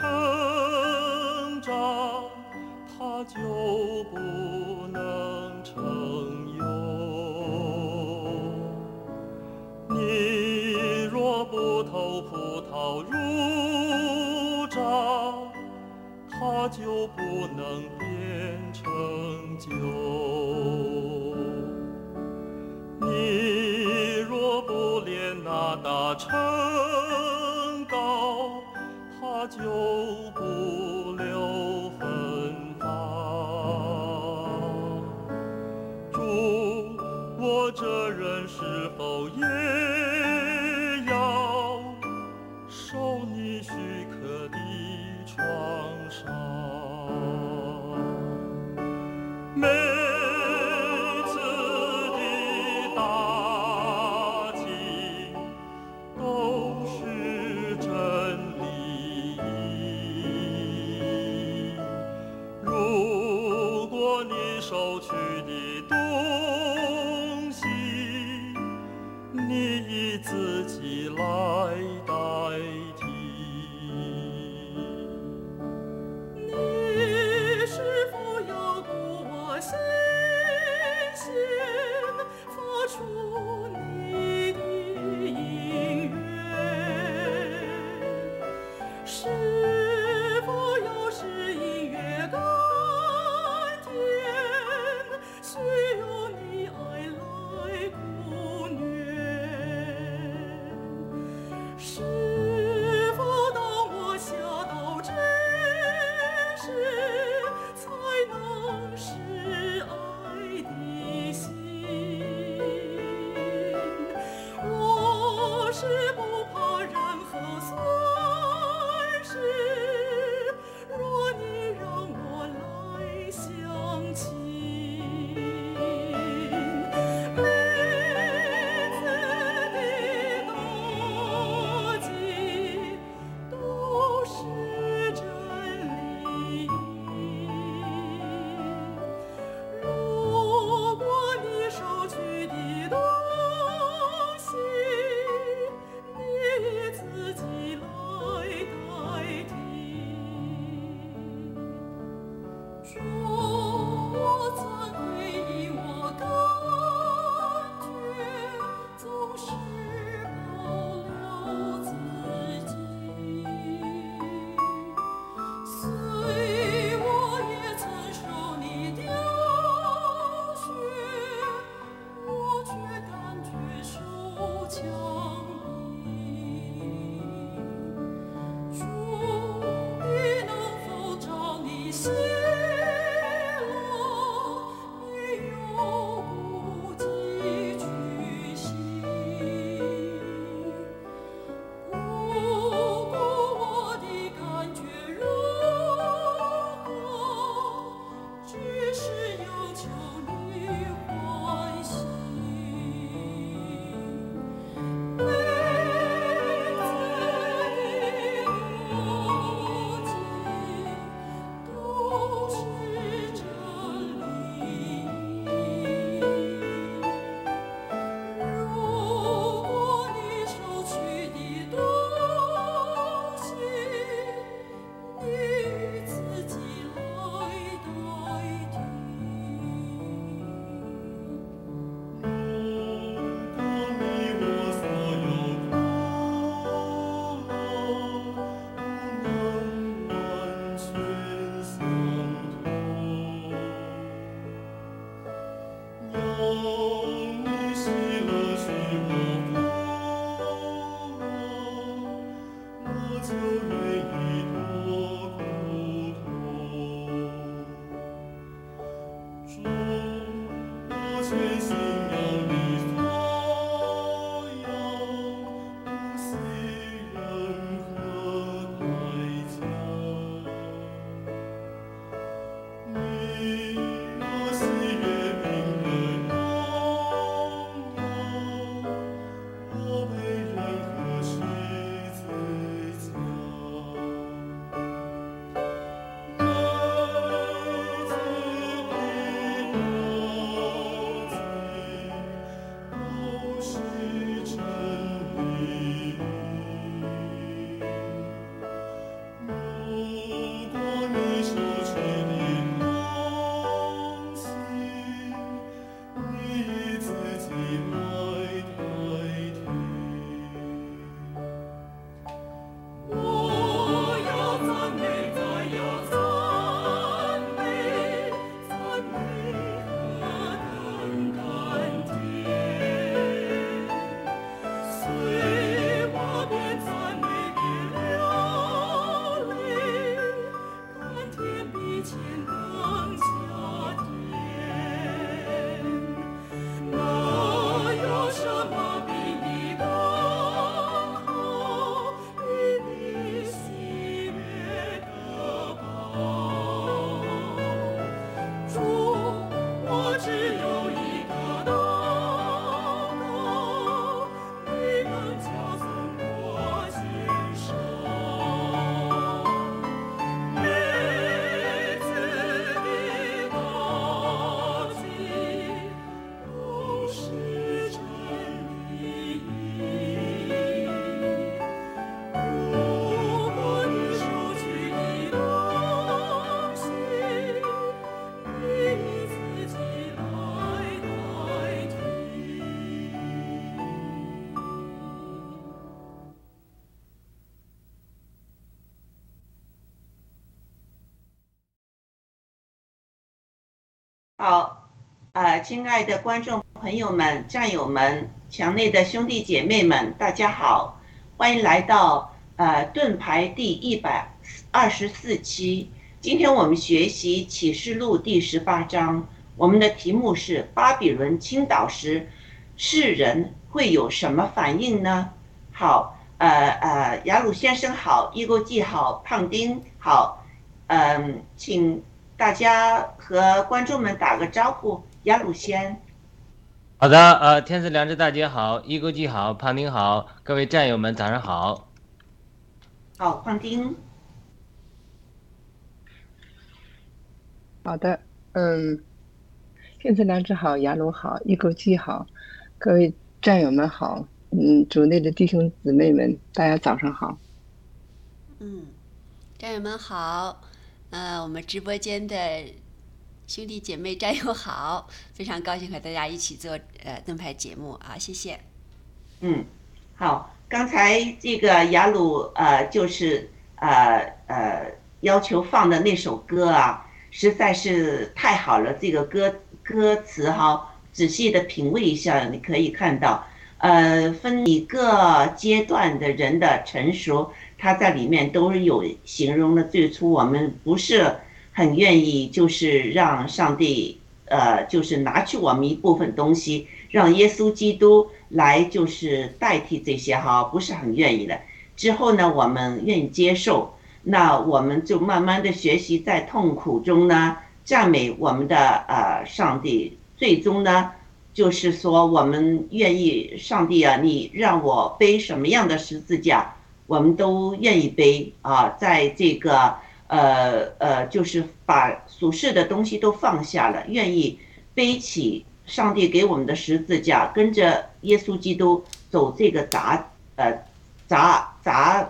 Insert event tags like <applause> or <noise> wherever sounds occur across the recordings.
慢亲爱的观众朋友们、战友们、墙内的兄弟姐妹们，大家好，欢迎来到呃盾牌第一百二十四期。今天我们学习启示录第十八章，我们的题目是巴比伦倾倒时，世人会有什么反应呢？好，呃呃，雅鲁先生好，一勾记好，胖丁好，嗯，请。大家和观众们打个招呼，雅鲁先。好的，呃，天赐良知大姐好，一勾记好，胖丁好，各位战友们早上好。好，胖丁。好的，嗯，天赐良知好，雅鲁好，一勾记好，各位战友们好，嗯，组内的弟兄姊妹们，大家早上好。嗯，战友们好。呃，我们直播间的兄弟姐妹战友好，非常高兴和大家一起做呃灯牌节目啊，谢谢。嗯，好，刚才这个雅鲁呃就是呃呃要求放的那首歌啊，实在是太好了，这个歌歌词哈，仔细的品味一下，你可以看到，呃，分一个阶段的人的成熟。他在里面都有形容了最初我们不是很愿意，就是让上帝，呃，就是拿去我们一部分东西，让耶稣基督来就是代替这些哈，不是很愿意的。之后呢，我们愿意接受，那我们就慢慢的学习在痛苦中呢赞美我们的呃上帝，最终呢就是说我们愿意上帝啊，你让我背什么样的十字架。我们都愿意背啊，在这个呃呃，就是把俗世的东西都放下了，愿意背起上帝给我们的十字架，跟着耶稣基督走这个杂呃杂杂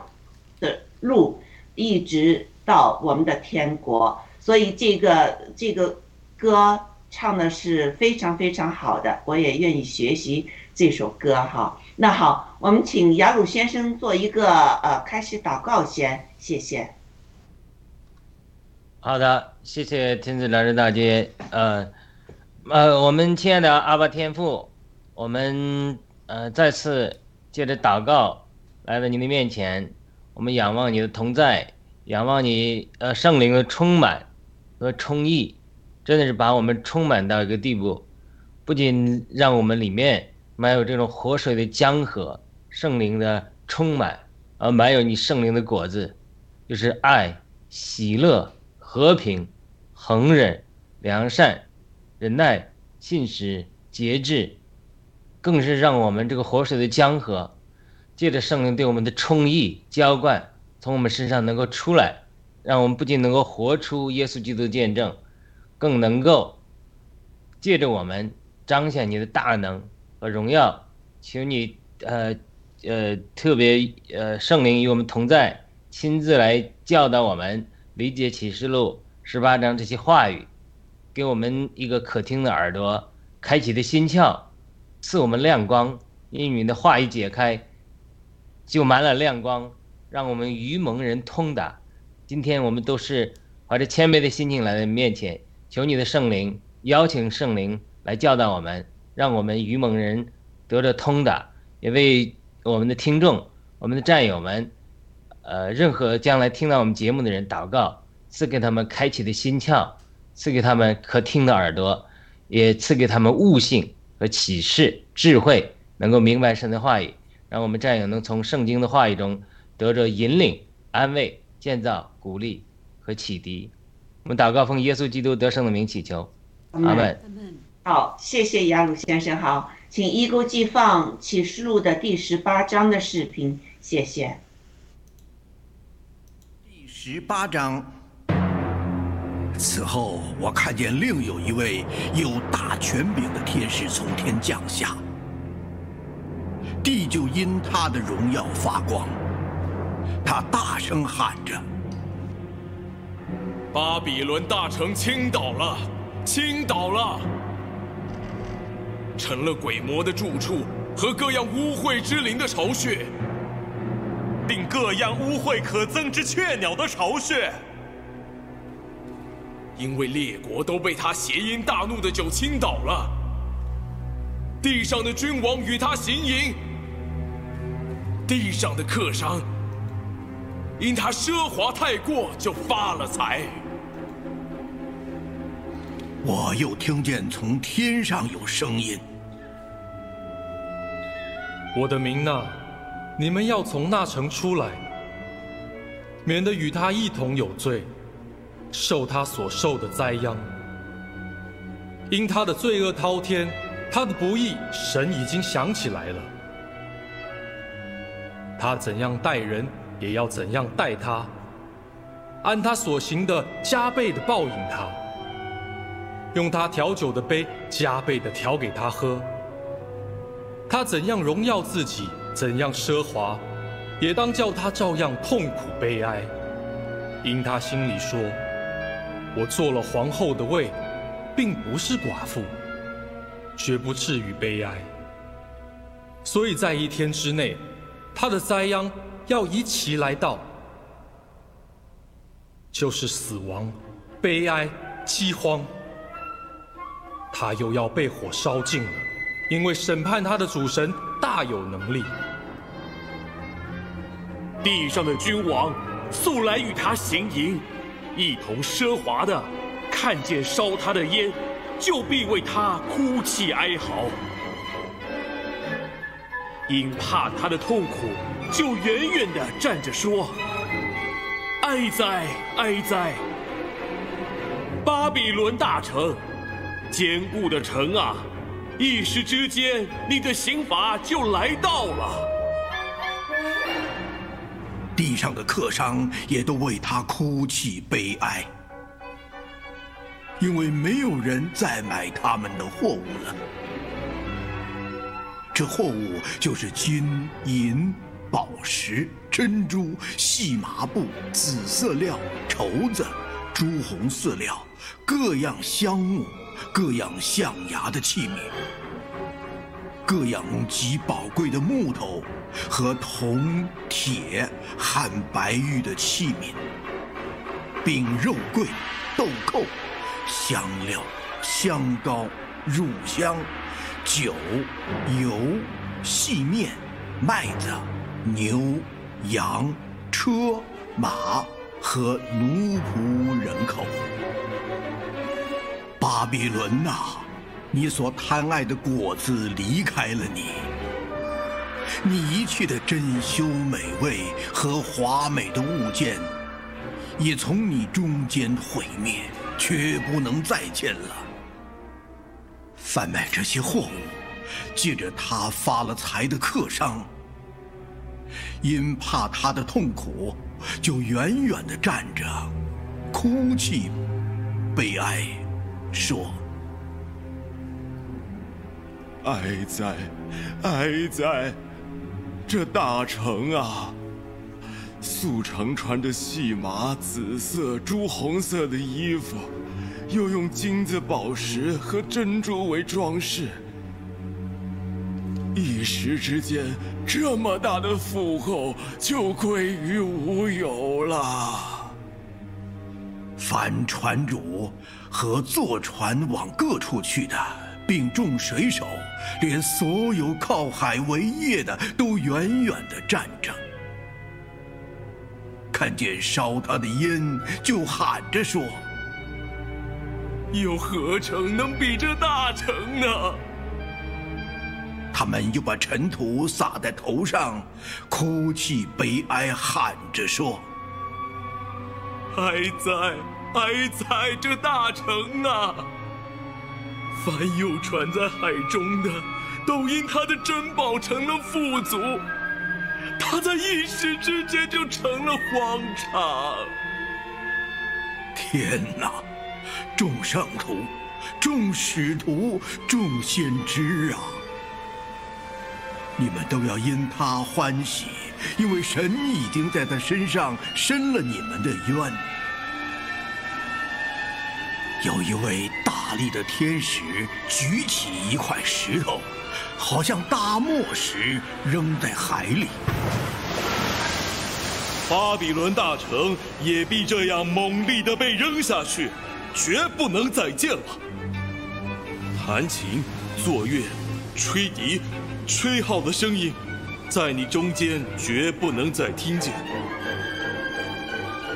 的路，一直到我们的天国。所以这个这个歌唱的是非常非常好的，我也愿意学习这首歌哈。那好，我们请雅鲁先生做一个呃开始祷告先，谢谢。好的，谢谢天子良人大姐，呃，呃，我们亲爱的阿巴天父，我们呃再次借着祷告来到您的面前，我们仰望你的同在，仰望你呃圣灵的充满和充溢，真的是把我们充满到一个地步，不仅让我们里面。满有这种活水的江河，圣灵的充满，而满有你圣灵的果子，就是爱、喜乐、和平、恒忍、良善、忍耐、信实、节制，更是让我们这个活水的江河，借着圣灵对我们的充溢浇灌，从我们身上能够出来，让我们不仅能够活出耶稣基督的见证，更能够借着我们彰显你的大能和。荣耀，请你呃呃特别呃圣灵与我们同在，亲自来教导我们理解启示录十八章这些话语，给我们一个可听的耳朵，开启的心窍，赐我们亮光。因你的话语解开，就满了亮光，让我们愚蒙人通达。今天我们都是怀着谦卑的心情来到面前，求你的圣灵邀请圣灵来教导我们。让我们愚蒙人得着通达，也为我们的听众、我们的战友们，呃，任何将来听到我们节目的人祷告，赐给他们开启的心窍，赐给他们可听的耳朵，也赐给他们悟性和启示、智慧，能够明白神的话语，让我们战友能从圣经的话语中得着引领、安慰、建造、鼓励和启迪。我们祷告奉耶稣基督得胜的名祈求，阿门。好，谢谢雅鲁先生。好，请一勾记放启示录的第十八章的视频，谢谢。十八章。此后，我看见另有一位有大权柄的天使从天降下，地就因他的荣耀发光。他大声喊着：“巴比伦大城倾倒了，倾倒了！”成了鬼魔的住处和各样污秽之灵的巢穴，并各样污秽可憎之雀鸟的巢穴。因为列国都被他邪淫大怒的酒倾倒了。地上的君王与他行淫，地上的客商因他奢华太过就发了财。我又听见从天上有声音。我的民呐，你们要从那城出来，免得与他一同有罪，受他所受的灾殃。因他的罪恶滔天，他的不义，神已经想起来了。他怎样待人，也要怎样待他，按他所行的加倍的报应他。用他调酒的杯加倍的调给他喝。他怎样荣耀自己，怎样奢华，也当叫他照样痛苦悲哀。因他心里说：“我做了皇后的位，并不是寡妇，绝不至于悲哀。”所以在一天之内，他的灾殃要一齐来到，就是死亡、悲哀、饥荒。他又要被火烧尽了，因为审判他的主神大有能力。地上的君王素来与他行淫，一同奢华的，看见烧他的烟，就必为他哭泣哀嚎；因怕他的痛苦，就远远的站着说：“哀哉，哀哉！巴比伦大城！”坚固的城啊，一时之间，你的刑罚就来到了。地上的客商也都为他哭泣悲哀，因为没有人再买他们的货物了。这货物就是金银、宝石、珍珠、细麻布、紫色料、绸子、朱红色料，各样香木。各样象牙的器皿，各样极宝贵的木头和铜、铁、汉白玉的器皿，并肉桂、豆蔻、香料、香膏、乳香、酒、油、细面、麦子、牛、羊、车、马和奴仆人口。巴比伦呐，你所贪爱的果子离开了你，你一切的珍馐美味和华美的物件，也从你中间毁灭，却不能再见了。贩卖这些货物，借着他发了财的客商，因怕他的痛苦，就远远的站着，哭泣，悲哀。说：“哀哉，哀哉！这大城啊，素成穿着细麻、紫色、朱红色的衣服，又用金子、宝石和珍珠为装饰，一时之间，这么大的富厚就归于无有了。”凡船主和坐船往各处去的，并众水手，连所有靠海为业的，都远远的站着，看见烧他的烟，就喊着说：“有何城能比这大城呢？”他们又把尘土撒在头上，哭泣悲哀，喊着说。哀哉，哀哉！这大城啊，凡有船在海中的，都因他的珍宝成了富足，他在一时之间就成了荒场。天哪！众圣徒，众使徒，众先知啊！你们都要因他欢喜，因为神已经在他身上伸了你们的冤。有一位大力的天使举起一块石头，好像大磨石，扔在海里。巴比伦大城也必这样猛力的被扔下去，绝不能再见了。弹琴、作乐、吹笛、吹号的声音，在你中间绝不能再听见。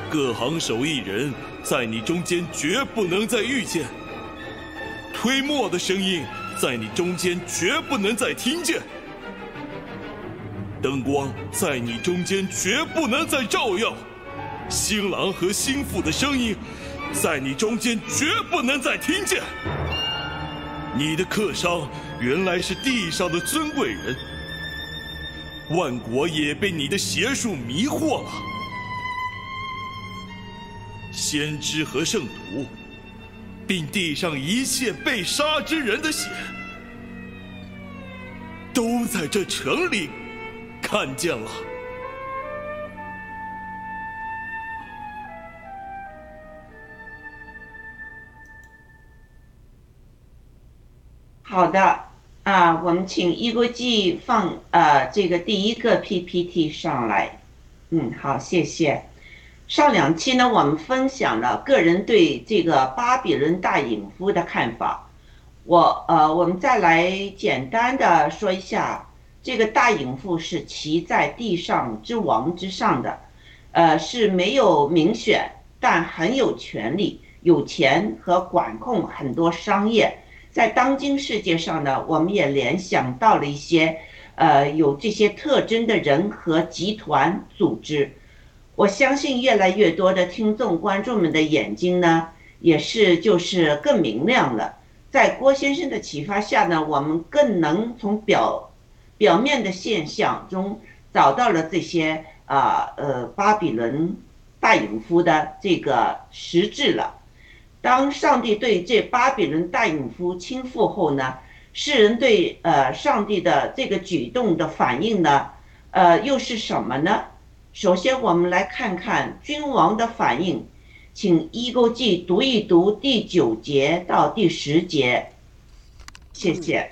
各行手艺人，在你中间绝不能再遇见。推磨的声音，在你中间绝不能再听见。灯光在你中间绝不能再照耀。新郎和新妇的声音，在你中间绝不能再听见。你的客商原来是地上的尊贵人，万国也被你的邪术迷惑了。先知和圣徒，并地上一切被杀之人的血，都在这城里看见了。好的，啊，我们请一国际放呃这个第一个 PPT 上来。嗯，好，谢谢。上两期呢，我们分享了个人对这个巴比伦大隐夫的看法。我呃，我们再来简单的说一下，这个大隐夫是骑在地上之王之上的，呃，是没有民选，但很有权利、有钱和管控很多商业。在当今世界上呢，我们也联想到了一些，呃，有这些特征的人和集团组织。我相信越来越多的听众观众们的眼睛呢，也是就是更明亮了。在郭先生的启发下呢，我们更能从表表面的现象中找到了这些啊呃巴比伦大隐夫的这个实质了。当上帝对这巴比伦大隐夫倾覆后呢，世人对呃上帝的这个举动的反应呢，呃又是什么呢？首先，我们来看看君王的反应，请一勾记读一读第九节到第十节，谢谢。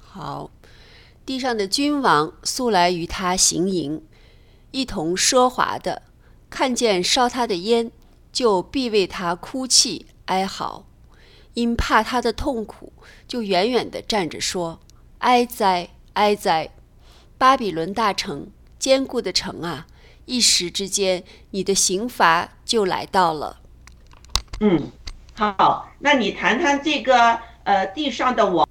好，地上的君王素来与他行营，一同奢华的，看见烧他的烟。就必为他哭泣哀嚎，因怕他的痛苦，就远远地站着说：“哀哉，哀哉！巴比伦大城，坚固的城啊！一时之间，你的刑罚就来到了。”嗯，好，那你谈谈这个呃地上的王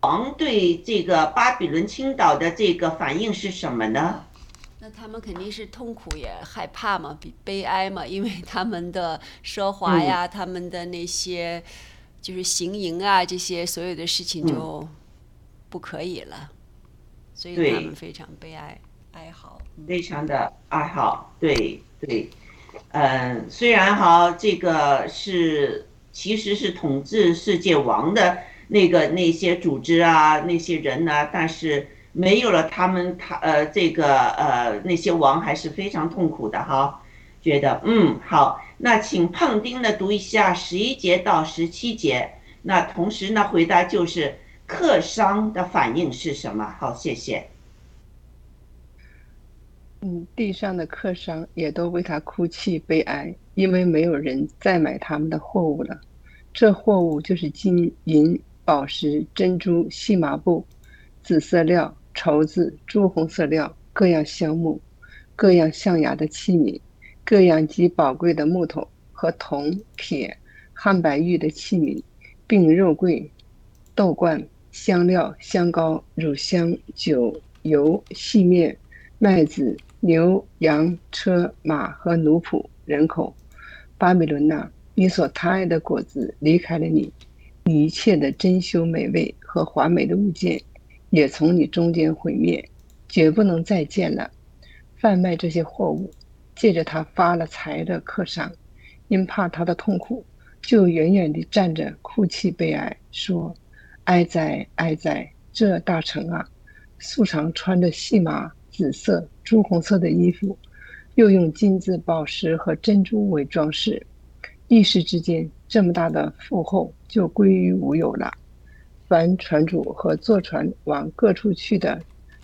王对这个巴比伦青岛的这个反应是什么呢？那他们肯定是痛苦也害怕嘛，比悲哀嘛，因为他们的奢华呀，他们的那些就是行营啊，这些所有的事情就不可以了，所以他们非常悲哀哀嚎，非常的爱好，对对，嗯，虽然哈这个是其实是统治世界王的那个那些组织啊，那些人呢，但是。没有了他们，他呃，这个呃，那些王还是非常痛苦的哈。觉得嗯好，那请胖丁呢读一下十一节到十七节。那同时呢，回答就是客商的反应是什么？好，谢谢。嗯，地上的客商也都为他哭泣悲哀，因为没有人再买他们的货物了。这货物就是金银宝石、珍珠、细麻布、紫色料。绸子、朱红色料、各样香木、各样象牙的器皿、各样极宝贵的木头和铜、铁、汉白玉的器皿，并肉桂、豆罐、香料、香膏、乳香、酒、油、细面、麦子、牛、羊、车、马和奴仆、人口。巴比伦呐，你所贪爱的果子离开了你，你一切的珍馐美味和华美的物件。也从你中间毁灭，绝不能再见了。贩卖这些货物，借着他发了财的客商，因怕他的痛苦，就远远地站着哭泣悲哀，说：“哀哉，哀哉！这大城啊，素常穿着细麻、紫色、朱红色的衣服，又用金子、宝石和珍珠为装饰，一时之间，这么大的富厚就归于无有了。”凡船主和坐船往各处去的，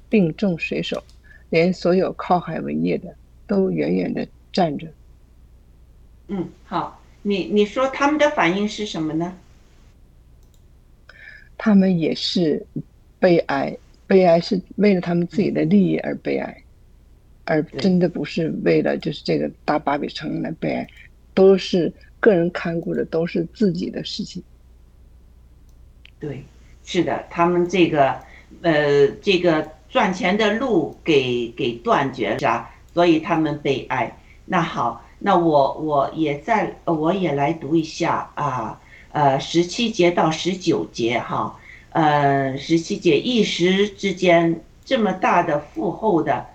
并众水手，连所有靠海为业的，都远远的站着。嗯，好，你你说他们的反应是什么呢？他们也是悲哀，悲哀是为了他们自己的利益而悲哀，而真的不是为了就是这个大芭比城来悲哀，都是个人看顾的都是自己的事情。对，是的，他们这个呃这个赚钱的路给给断绝了？所以他们悲哀。那好，那我我也在，我也来读一下啊。呃，十七节到十九节哈，呃，十七节一时之间这么大的富厚的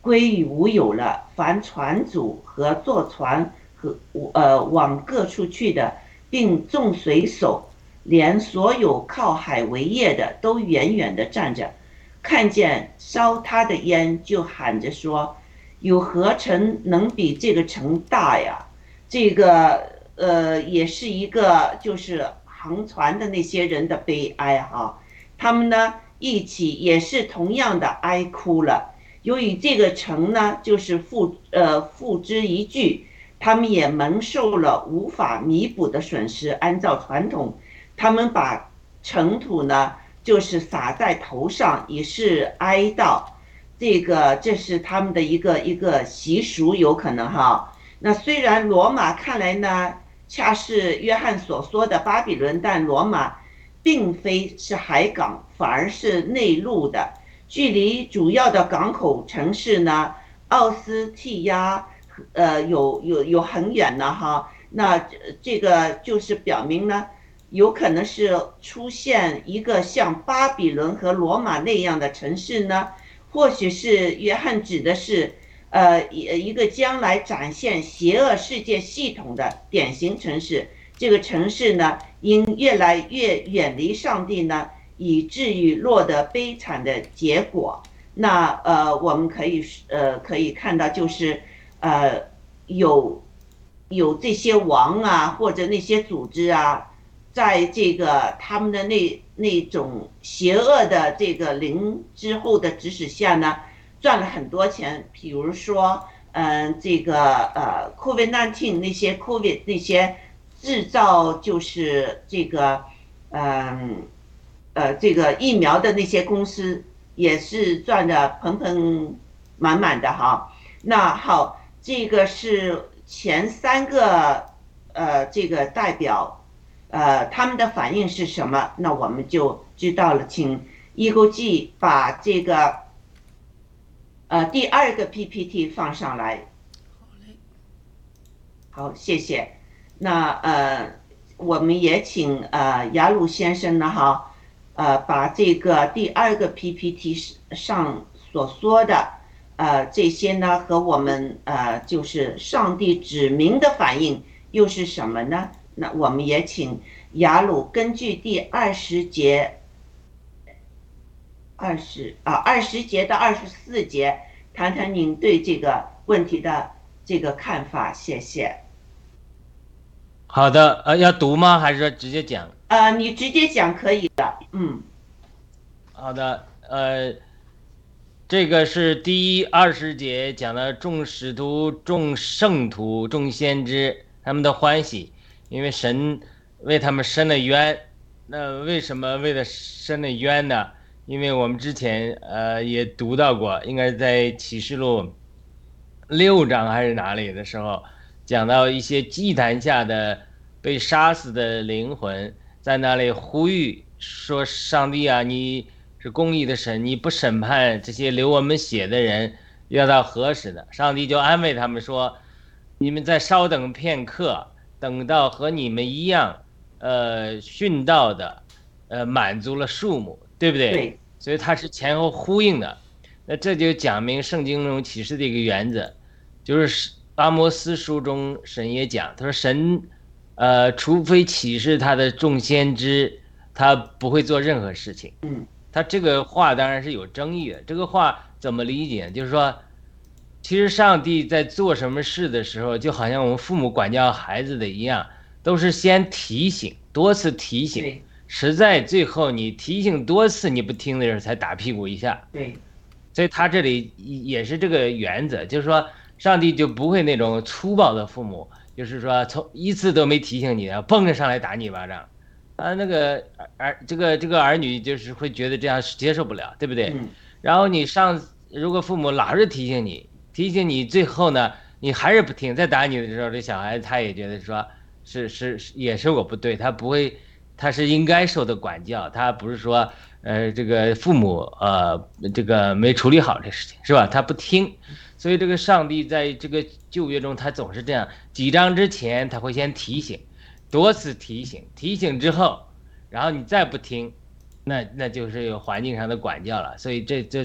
归于无有了，凡船主和坐船和呃往各处去的，并众水手，连所有靠海为业的都远远的站着，看见烧他的烟，就喊着说：“有何城能比这个城大呀？”这个。呃，也是一个就是航船的那些人的悲哀哈，他们呢一起也是同样的哀哭了。由于这个城呢就是付呃付之一炬，他们也蒙受了无法弥补的损失。按照传统，他们把尘土呢就是撒在头上，以示哀悼。这个这是他们的一个一个习俗，有可能哈。那虽然罗马看来呢。恰是约翰所说的巴比伦，但罗马并非是海港，反而是内陆的，距离主要的港口城市呢，奥斯替亚，呃，有有有很远呢哈。那这个就是表明呢，有可能是出现一个像巴比伦和罗马那样的城市呢，或许是约翰指的是。呃，一一个将来展现邪恶世界系统的典型城市，这个城市呢，因越来越远离上帝呢，以至于落得悲惨的结果。那呃，我们可以呃可以看到，就是呃有有这些王啊，或者那些组织啊，在这个他们的那那种邪恶的这个灵之后的指使下呢。赚了很多钱，比如说，嗯，这个呃，COVID nineteen 那些 COVID 那些制造就是这个，嗯，呃这个疫苗的那些公司也是赚的盆盆满满的哈。那好，这个是前三个呃，这个代表，呃，他们的反应是什么？那我们就知道了，请易购记把这个。呃，第二个 PPT 放上来。好嘞。好，谢谢。那呃，我们也请呃雅鲁先生呢哈，呃，把这个第二个 PPT 上所说的呃这些呢和我们呃就是上帝指明的反应又是什么呢？那我们也请雅鲁根据第二十节。二十啊，二十节到二十四节，谈谈您对这个问题的这个看法，谢谢。好的，呃，要读吗？还是说直接讲？呃，你直接讲可以的，嗯。好的，呃，这个是第二十节讲的众使徒、众圣徒、众先知他们的欢喜，因为神为他们伸了冤。那为什么为了伸了冤呢？因为我们之前呃也读到过，应该在启示录六章还是哪里的时候，讲到一些祭坛下的被杀死的灵魂，在那里呼吁说：“上帝啊，你是公义的神，你不审判这些流我们血的人，要到何时呢？”上帝就安慰他们说：“你们再稍等片刻，等到和你们一样，呃，殉道的，呃，满足了数目。”对不对？对，所以它是前后呼应的。那这就讲明圣经中启示的一个原则，就是阿摩斯书中神也讲，他说神，呃，除非启示他的众先知，他不会做任何事情。嗯，他这个话当然是有争议的。这个话怎么理解？就是说，其实上帝在做什么事的时候，就好像我们父母管教孩子的一样，都是先提醒，多次提醒。实在最后你提醒多次你不听的时候才打屁股一下，对，所以他这里也是这个原则，就是说上帝就不会那种粗暴的父母，就是说从一次都没提醒你，蹦着上来打你一巴掌，啊，那个儿这个这个儿女就是会觉得这样是接受不了，对不对？嗯然后你上，如果父母老是提醒你，提醒你，最后呢，你还是不听，再打你的时候，这小孩子他也觉得说，是是是，也是我不对，他不会，他是应该受的管教，他不是说，呃，这个父母呃这个没处理好这事情，是吧？他不听，所以这个上帝在这个旧约中，他总是这样，几张之前他会先提醒，多次提醒，提醒之后，然后你再不听。那那就是有环境上的管教了，所以这这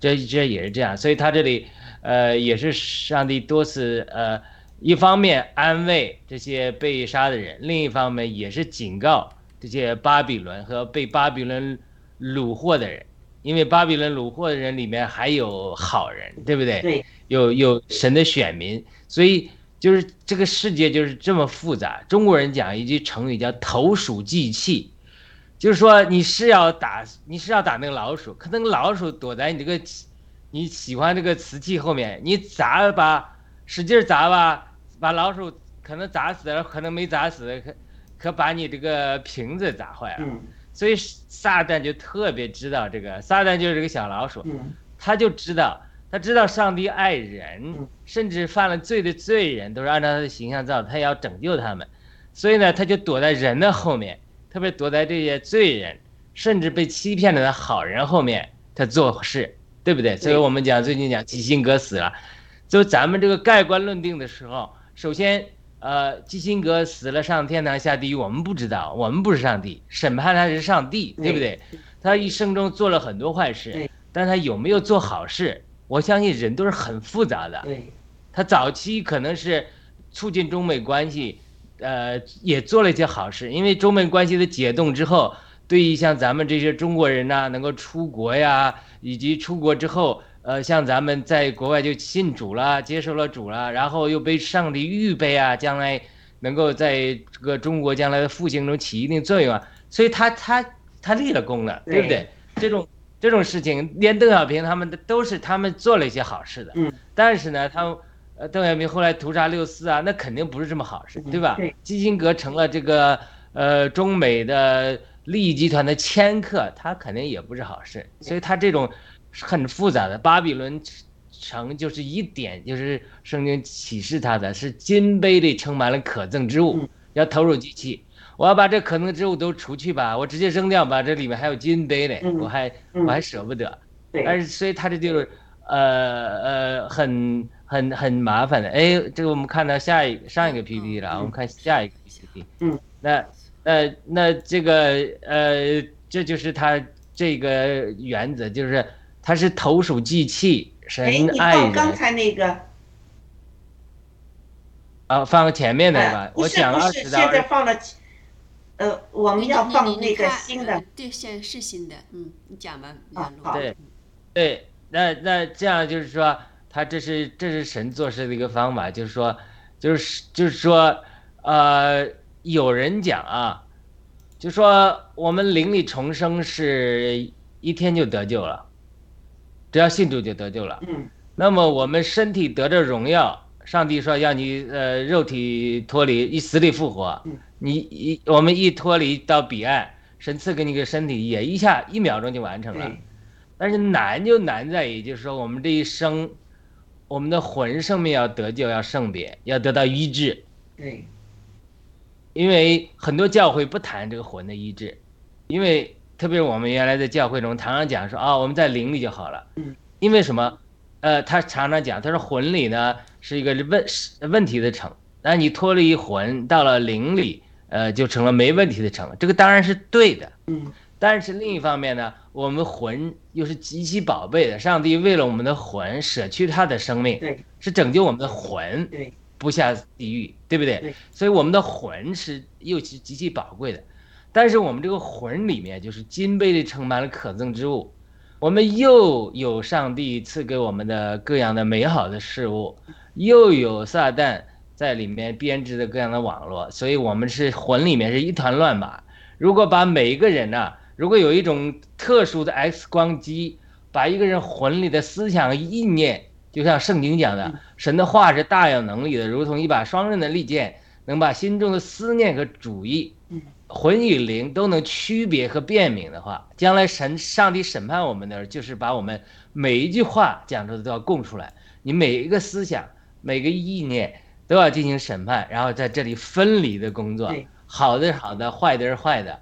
这这也是这样，所以他这里呃也是上帝多次呃一方面安慰这些被杀的人，另一方面也是警告这些巴比伦和被巴比伦虏获的人，因为巴比伦掳获的人里面还有好人，对不对？对，有有神的选民，所以就是这个世界就是这么复杂。中国人讲一句成语叫投鼠忌器。就是说你是要打，你是要打那个老鼠，可那个老鼠躲在你这个你喜欢这个瓷器后面，你砸吧，使劲砸吧，把老鼠可能砸死了，可能没砸死，可可把你这个瓶子砸坏了。嗯所以撒旦就特别知道这个，撒旦就是这个小老鼠，嗯他就知道，他知道上帝爱人嗯，甚至犯了罪的罪人都是按照他的形象造，他要拯救他们，所以呢，他就躲在人的后面。特别躲在这些罪人，甚至被欺骗了的好人后面，他做事，对不对？所以我们讲最近讲基辛格死了，就咱们这个盖棺论定的时候，首先，呃，基辛格死了上天堂下地狱，我们不知道，我们不是上帝，审判他是上帝，对不对？他一生中做了很多坏事，但他有没有做好事？我相信人都是很复杂的，对，他早期可能是促进中美关系。呃，也做了一些好事，因为中美关系的解冻之后，对于像咱们这些中国人呐、能够出国呀，以及出国之后，呃，像咱们在国外就信主了，接受了主了，然后又被上帝预备啊，将来能够在这个中国将来的复兴中起一定作用啊，所以他他他立了功了，对不对？这种这种事情，连邓小平他们的都是他们做了一些好事的，嗯，但是呢，他们。呃，邓小平后来屠杀六四啊，那肯定不是这么好事，对吧？对，基辛格成了这个呃中美的利益集团的掮客，他肯定也不是好事。所以他这种很复杂的巴比伦城就是一点，就是圣经启示他的是金杯里盛满了可憎之物，要投入机器。我要把这可能之物都除去吧，我直接扔掉吧，这里面还有金杯嘞，我还我还舍不得。但是所以他这就是呃呃很。很很麻烦的，哎，这个我们看到下一上一个 PPT 了，我们看下一个 PPT。嗯，那那那这个呃，这就是他这个原则，就是他是投鼠忌器，神爱人。刚才那个啊，放前面的吧，不我讲不是，二十到现在放了，呃，我们要放那个新的呃。对，现是新的，嗯，你讲吧，啊杨璐。对，对，那那这样就是说。他这是这是神做事的一个方法，就是说，就是就是说，呃，有人讲啊，就说我们灵里重生是一天就得救了，只要信主就得救了。嗯。那么我们身体得着荣耀，上帝说要你呃肉体脱离一死里复活，嗯、你一我们一脱离到彼岸，神赐给你个身体，也一下一秒钟就完成了。但是难就难在也，就是说我们这一生。我们的魂生命要得救，要圣别，要得到医治。对，因为很多教会不谈这个魂的医治，因为特别是我们原来在教会中常常讲说啊，我们在灵里就好了。嗯。因为什么？呃，他常常讲，他说魂里呢是一个问问题的城，那你脱离魂到了灵里，呃，就成了没问题的城。这个当然是对的。嗯。但是另一方面呢，我们魂又是极其宝贝的。上帝为了我们的魂舍去他的生命，对，是拯救我们的魂，对，不下地狱，对不对？对。所以我们的魂是又是极其宝贵的。但是我们这个魂里面就是金杯里盛满了可憎之物，我们又有上帝赐给我们的各样的美好的事物，又有撒旦在里面编织的各样的网络，所以我们是魂里面是一团乱麻。如果把每一个人呢、啊，如果有一种特殊的 X 光机，把一个人魂里的思想意念就像圣经讲的，神的话是大有能力的，如同一把双刃的利剑，能把心中的思念和主意，魂与灵都能区别和辨明的话，将来神上帝审判我们的时候，就是把我们每一句话讲出的都要供出来，你每一个思想、每个意念都要进行审判，然后在这里分离的工作，好的是好的，坏的是坏的，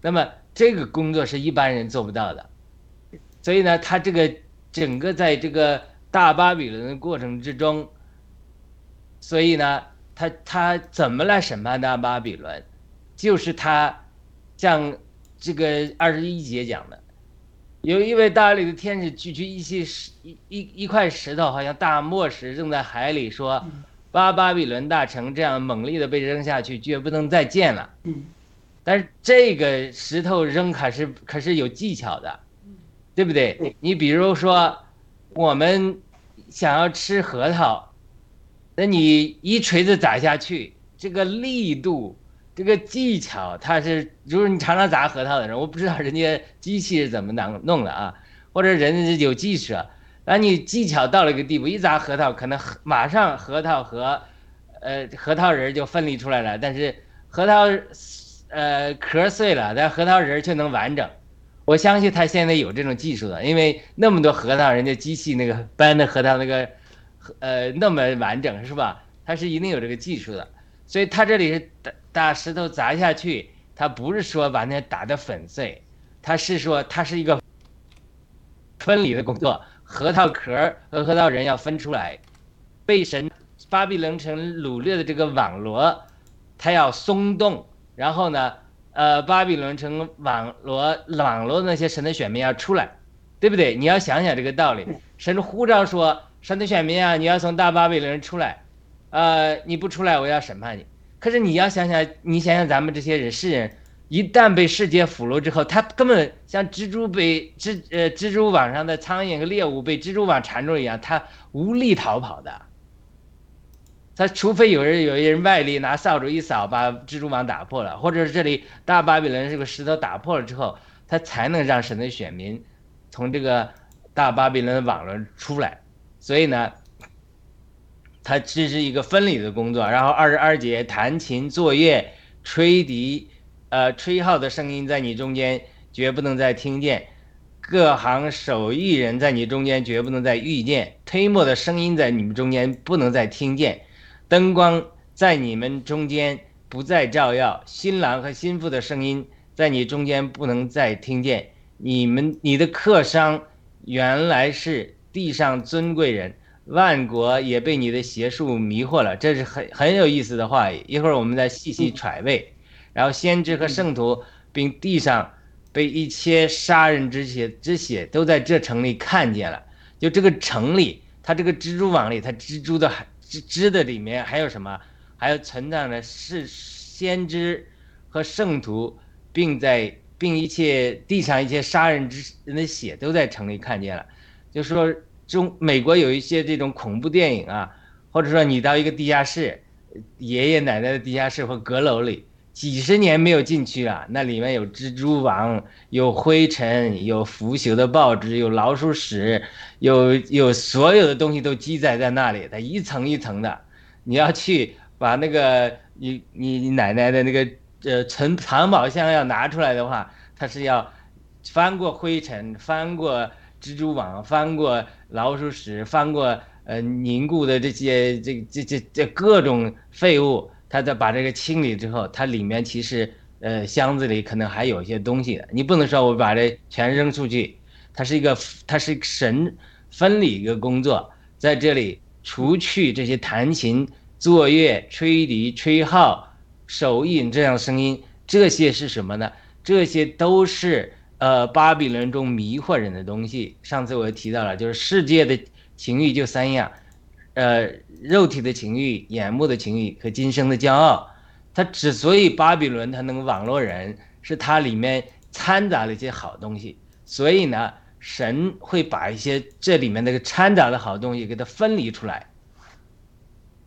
那么这个工作是一般人做不到的，所以呢，他这个整个在这个大巴比伦的过程之中，所以呢，他他怎么来审判大巴比伦？就是他，像这个二十一节讲的，有一位大理的天使举起一些石一一一块石头，好像大磨石扔在海里，说：“巴巴比伦大城这样猛烈的被扔下去，绝不能再见了。”嗯，但是这个石头扔可是可是有技巧的，对不对？你比如说，我们想要吃核桃，那你一锤子砸下去，这个力度。这个技巧，它是，如果你常常砸核桃的人，我不知道人家机器是怎么能弄的啊，或者人家有技术，那你技巧到了一个地步，一砸核桃，可能马上核桃和，呃，核桃仁就分离出来了，但是核桃，呃，壳碎了，但核桃仁却能完整。我相信他现在有这种技术的，因为那么多核桃，人家机器那个搬的核桃那个，呃，那么完整是吧？他是一定有这个技术的，所以他这里是。大石头砸下去，它不是说把那打得粉碎，它是说它是一个分离的工作，核桃壳和核桃仁要分出来，被神巴比伦城掳掠的这个网罗，它要松动，然后呢，呃，巴比伦城网罗网罗那些神的选民要出来，对不对？你要想想这个道理，神呼召说，神的选民啊，你要从大巴比伦出来，呃，你不出来，我要审判你。可是你要想想，你想想咱们这些人世人，一旦被世界俘虏之后，他根本像蜘蛛被蜘呃蜘蛛网上的苍蝇和猎物被蜘蛛网缠住一样，他无力逃跑的。他除非有人有一人外力拿扫帚一扫，把蜘蛛网打破了，或者是这里大巴比伦这个石头打破了之后，他才能让神的选民从这个大巴比伦的网络出来。所以呢。它这是一个分离的工作，然后二十二节弹琴、作乐、吹笛，呃，吹号的声音在你中间绝不能再听见；各行手艺人在你中间绝不能再遇见；推磨的声音在你们中间不能再听见；灯光在你们中间不再照耀；新郎和新妇的声音在你中间不能再听见。你们你的客商原来是地上尊贵人。万国也被你的邪术迷惑了，这是很很有意思的话语。一会儿我们再细细揣味。然后先知和圣徒，并地上被一切杀人之血之血都在这城里看见了。就这个城里，它这个蜘蛛网里，它蜘蛛的织织的里面还有什么？还有存在的是先知和圣徒，并在并一切地上一切杀人之人的血都在城里看见了。就说。中美国有一些这种恐怖电影啊，或者说你到一个地下室，爷爷奶奶的地下室或阁楼里，几十年没有进去了，那里面有蜘蛛网，有灰尘，有腐朽的报纸，有老鼠屎，有有所有的东西都积载在那里，它一层一层的，你要去把那个你你你奶奶的那个呃存藏宝箱要拿出来的话，它是要翻过灰尘，翻过。蜘蛛网翻过老鼠屎，翻过呃凝固的这些这这这这各种废物，它再把这个清理之后，它里面其实呃箱子里可能还有一些东西的。你不能说我把这全扔出去，它是一个它是神分离一个工作，在这里除去这些弹琴、作乐、吹笛、吹号、手印这样声音，这些是什么呢？这些都是。呃，巴比伦中迷惑人的东西，上次我提到了，就是世界的情欲就三样，呃，肉体的情欲、眼目的情欲和今生的骄傲。它之所以巴比伦它能网络人，是它里面掺杂了一些好东西。所以呢，神会把一些这里面那个掺杂的好东西给它分离出来，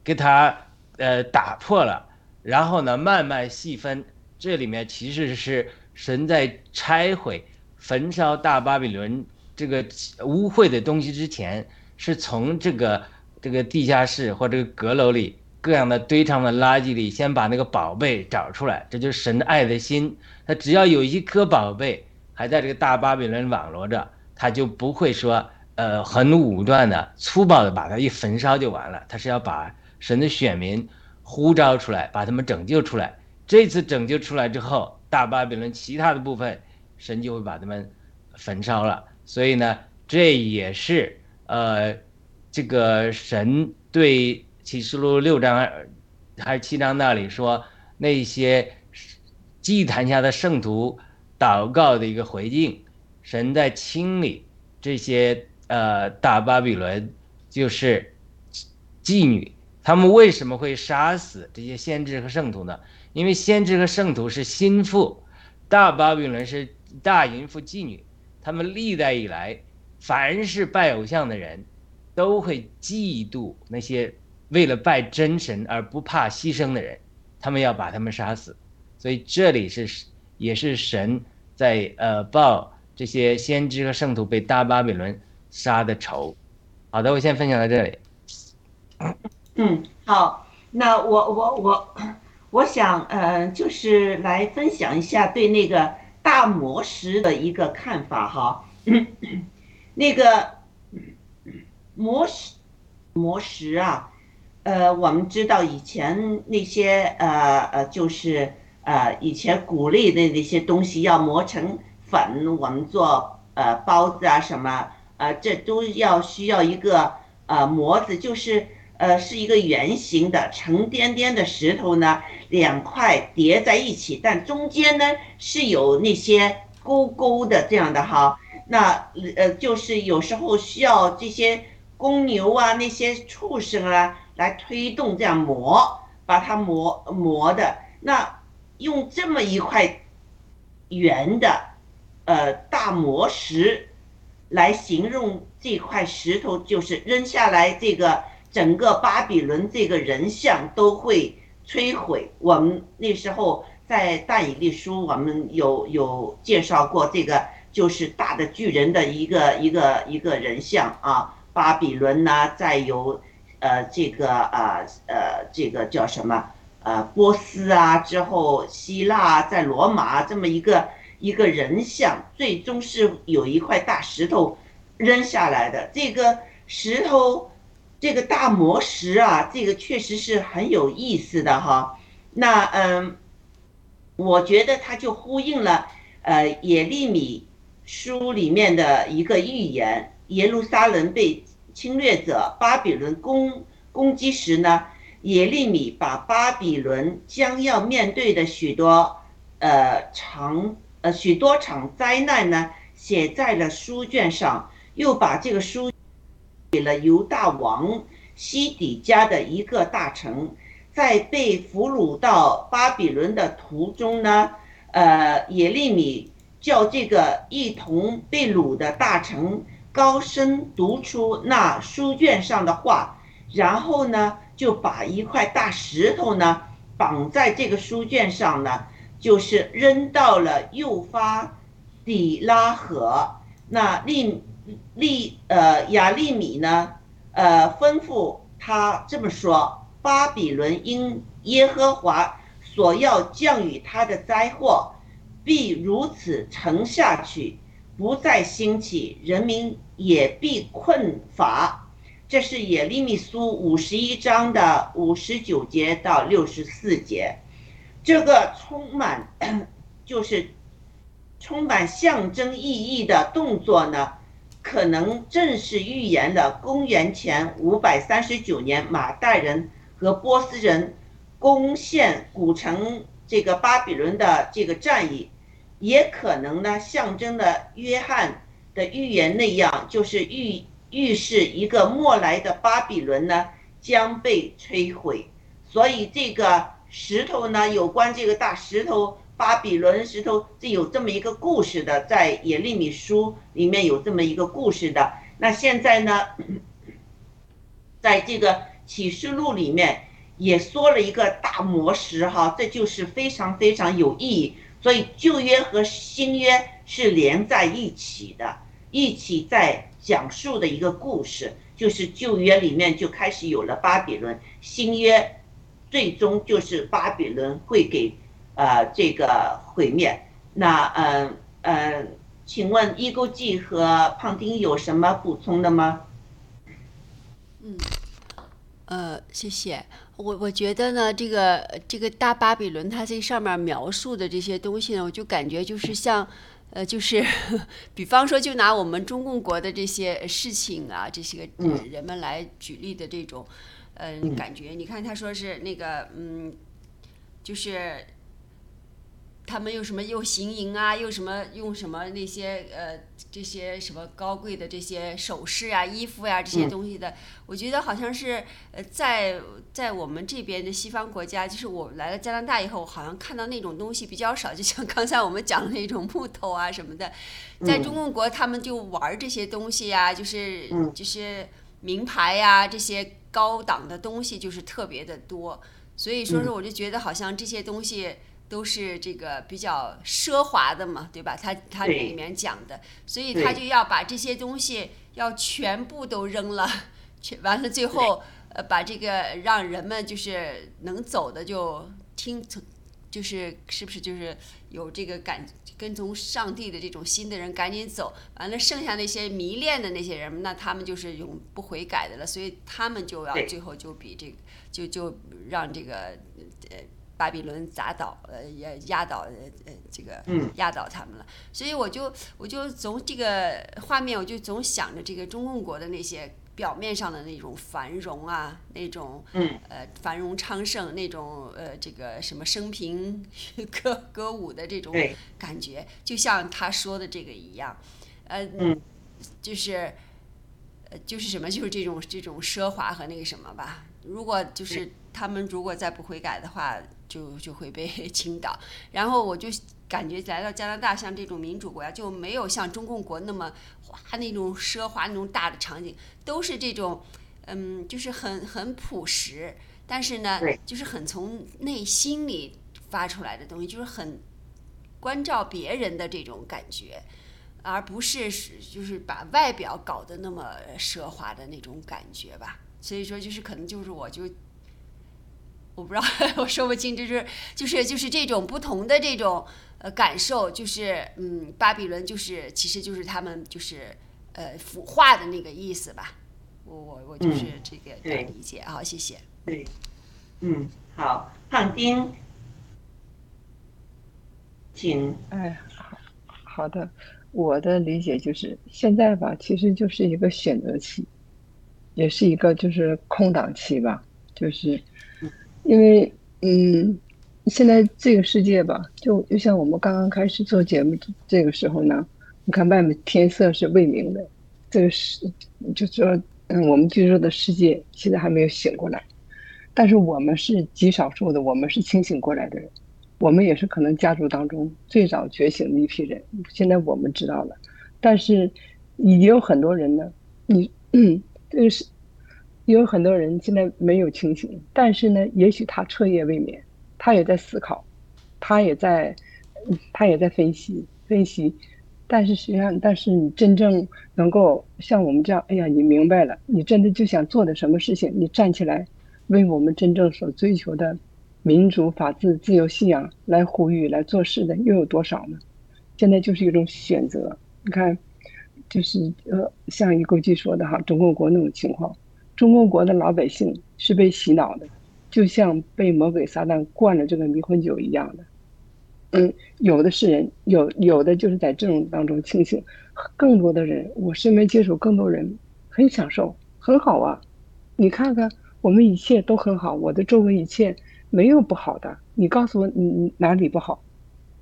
给它呃打破了，然后呢慢慢细分，这里面其实是。神在拆毁、焚烧大巴比伦这个污秽的东西之前，是从这个这个地下室或这个阁楼里各样的堆场的垃圾里，先把那个宝贝找出来，这就是神的爱的心。他只要有一颗宝贝还在这个大巴比伦网罗着，他就不会说呃很武断的、粗暴的把它一焚烧就完了。他是要把神的选民呼召出来，把他们拯救出来。这次拯救出来之后，大巴比伦其他的部分，神就会把他们焚烧了。所以呢，这也是呃，这个神对启示录六章还是七章那里说那些祭坛下的圣徒祷告的一个回应。神在清理这些呃大巴比伦，就是妓女，他们为什么会杀死这些先知和圣徒呢？因为先知和圣徒是心腹，大巴比伦是大淫妇妓女，他们历代以来，凡是拜偶像的人，都会嫉妒那些为了拜真神而不怕牺牲的人，他们要把他们杀死，所以这里是也是神在呃报这些先知和圣徒被大巴比伦杀的仇。好的，我先分享到这里。嗯，好，那我我我。我想，呃，就是来分享一下对那个大魔石的一个看法哈。那个魔石，魔石啊，呃，我们知道以前那些呃呃，就是呃以前鼓励的那些东西要磨成粉，我们做呃包子啊什么，呃，这都要需要一个呃模子，就是呃是一个圆形的沉甸甸的石头呢。两块叠在一起，但中间呢是有那些沟沟的这样的哈，那呃就是有时候需要这些公牛啊那些畜生啊来推动这样磨，把它磨磨的。那用这么一块圆的呃大磨石来形容这块石头，就是扔下来这个整个巴比伦这个人像都会。摧毁我们那时候在大以利书，我们有有介绍过这个，就是大的巨人的一个一个一个人像啊，巴比伦呐，再有呃这个啊呃这个叫什么呃波斯啊，之后希腊在罗马这么一个一个人像，最终是有一块大石头扔下来的，这个石头。这个大魔石啊，这个确实是很有意思的哈。那嗯，我觉得它就呼应了呃耶利米书里面的一个预言：耶路撒冷被侵略者巴比伦攻攻击时呢，耶利米把巴比伦将要面对的许多呃长呃许多场灾难呢写在了书卷上，又把这个书。给了犹大王西底家的一个大臣，在被俘虏到巴比伦的途中呢，呃，耶利米叫这个一同被掳的大臣高声读出那书卷上的话，然后呢，就把一块大石头呢绑在这个书卷上呢，就是扔到了幼发底拉河。那另。利呃亚利米呢，呃吩咐他这么说：巴比伦因耶和华所要降雨他的灾祸，必如此沉下去，不再兴起，人民也必困乏。这是耶利米书五十一章的五十九节到六十四节，这个充满 <coughs> 就是充满象征意义的动作呢。可能正是预言了公元前五百三十九年马代人和波斯人攻陷古城这个巴比伦的这个战役，也可能呢象征了约翰的预言那样，就是预预示一个末来的巴比伦呢将被摧毁。所以这个石头呢，有关这个大石头。巴比伦石头是有这么一个故事的，在耶利米书里面有这么一个故事的。那现在呢，<coughs> 在这个启示录里面也说了一个大魔石哈，这就是非常非常有意义。所以旧约和新约是连在一起的，一起在讲述的一个故事。就是旧约里面就开始有了巴比伦，新约最终就是巴比伦会给呃这个毁灭。那嗯嗯，请问伊钩记和胖丁有什么补充的吗？嗯，呃，谢谢。我我觉得呢，这个这个大巴比伦，它这上面描述的这些东西呢，我就感觉就是像，呃，就是，<laughs> 比方说，就拿我们中共国的这些事情啊，这些人们来举例的这种，呃，感觉。你看，他说是那个，嗯，就是。他们又什么又行营啊，又什么用什么那些呃这些什么高贵的这些首饰啊、衣服呀、这些东西的，我觉得好像是呃在在我们这边的西方国家，就是我来了加拿大以后，好像看到那种东西比较少，<laughs> 就像刚才我们讲的那种木头啊什么的，在中共国他们就玩这些东西呀，就是就是名牌呀这些高档的东西就是特别的多，所以说是我就觉得好像这些东西。都是这个比较奢华的嘛，对吧？他他里面讲的，所以他就要把这些东西要全部都扔了，全完了最后呃把这个让人们就是能走的就听从，就是是不是就是有这个感跟从上帝的这种心的人赶紧走，完了剩下那些迷恋的那些人，那他们就是永不悔改的了，所以他们就要最后就比这个就就让这个呃。巴比伦砸倒，呃，也压倒，呃，呃，这个压倒他们了。所以我就我就从这个画面，我就总想着这个中共国的那些表面上的那种繁荣啊，那种呃繁荣昌盛，那种呃这个什么生平歌歌舞的这种感觉，就像他说的这个一样，呃，就是呃就是什么，就是这种这种奢华和那个什么吧。如果就是他们如果再不悔改的话。就 <laughs> 就会被 <laughs> 倾倒，然后我就感觉来到加拿大，像这种民主国家就没有像中共国那么哇那种奢华那种大的场景，都是这种嗯，就是很很朴实，但是呢，就是很从内心里发出来的东西，就是很关照别人的这种感觉，而不是是就是把外表搞得那么奢华的那种感觉吧。所以说，就是可能就是我就。我不知道，<laughs> 我说不清，就是就是就是这种不同的这种呃感受，就是嗯，巴比伦就是其实就是他们就是呃腐化的那个意思吧。我我我就是这个理解，好，谢谢。对，嗯，好，胖丁，请。哎，好好的，我的理解就是现在吧，其实就是一个选择期，也是一个就是空档期吧，就是。因为，嗯，现在这个世界吧，就就像我们刚刚开始做节目这个时候呢，你看外面天色是未明的，这个是就说，嗯，我们居住的世界现在还没有醒过来，但是我们是极少数的，我们是清醒过来的人，我们也是可能家族当中最早觉醒的一批人。现在我们知道了，但是也有很多人呢，你，嗯，这个是。有很多人现在没有清醒，但是呢，也许他彻夜未眠，他也在思考，他也在，他也在分析分析，但是实际上，但是你真正能够像我们这样，哎呀，你明白了，你真的就想做的什么事情，你站起来，为我们真正所追求的民主、法治、自由、信仰来呼吁、来做事的又有多少呢？现在就是一种选择，你看，就是呃，像一国际说的哈，中国国那种情况。中国国的老百姓是被洗脑的，就像被魔鬼撒旦灌了这个迷魂酒一样的。嗯，有的是人，有有的就是在这种当中清醒，更多的人，我身边接触更多人很享受，很好啊。你看看，我们一切都很好，我的周围一切没有不好的。你告诉我你哪里不好？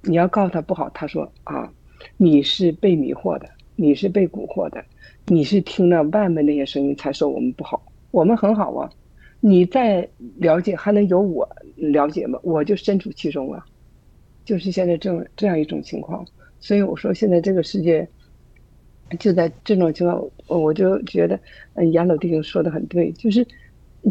你要告诉他不好，他说啊，你是被迷惑的，你是被蛊惑的。你是听了外面那些声音才说我们不好，我们很好啊！你再了解还能有我了解吗？我就身处其中啊，就是现在这这样一种情况。所以我说现在这个世界就在这种情况，我就觉得，嗯，杨老弟兄说的很对，就是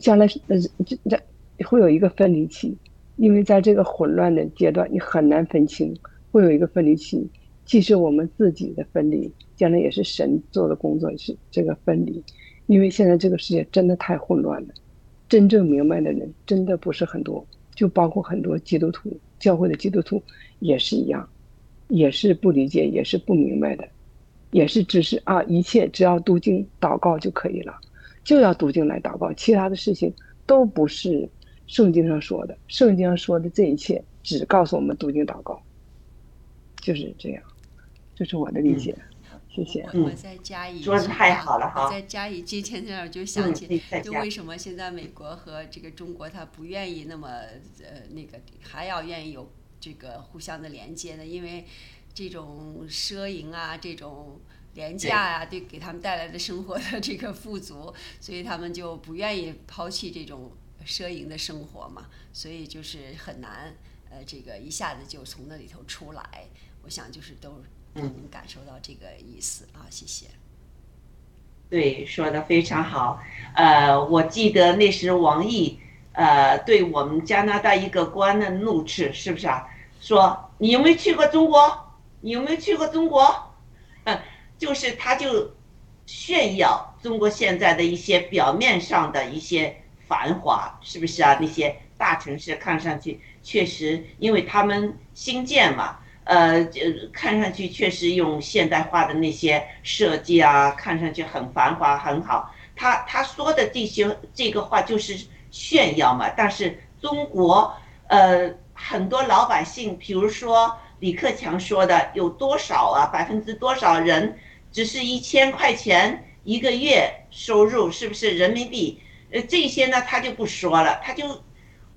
将来呃这这会有一个分离期，因为在这个混乱的阶段，你很难分清，会有一个分离期，既是我们自己的分离。将来也是神做的工作，是这个分离，因为现在这个世界真的太混乱了，真正明白的人真的不是很多，就包括很多基督徒教会的基督徒也是一样，也是不理解，也是不明白的，也是只是啊，一切只要读经祷告就可以了，就要读经来祷告，其他的事情都不是圣经上说的，圣经上说的这一切只告诉我们读经祷告，就是这样，这是我的理解。谢谢。我我再加一句说的太好了啊哈我再加一句，前天我就想嗯起，就为什么现在美国和这个中国他不愿意那么呃那个还要愿意有这个互相的连接呢？因为这种奢淫啊，这种廉价呀、对给他们带来的生活的这个富足，所以他们就不愿意抛弃这种奢淫的生活嘛，所以就是很难呃这个一下子就从那里头出来。我想就是都都能感受到这个意思啊，谢谢。对，说的非常好。呃，我记得那时王毅呃对我们加拿大一个官的怒斥，是不是啊？说你有没有去过中国？你有没有去过中国？嗯，<laughs> 就是他就炫耀中国现在的一些表面上的一些繁华，是不是啊？那些大城市看上去确实，因为他们新建嘛，呃，看上去确实用现代化的那些设计啊，看上去很繁华很好。他他说的这些这个话就是炫耀嘛，但是中国呃很多老百姓，比如说李克强说的有多少啊，百分之多少人只是一千块钱一个月收入，是不是人民币？呃，这些呢他就不说了，他就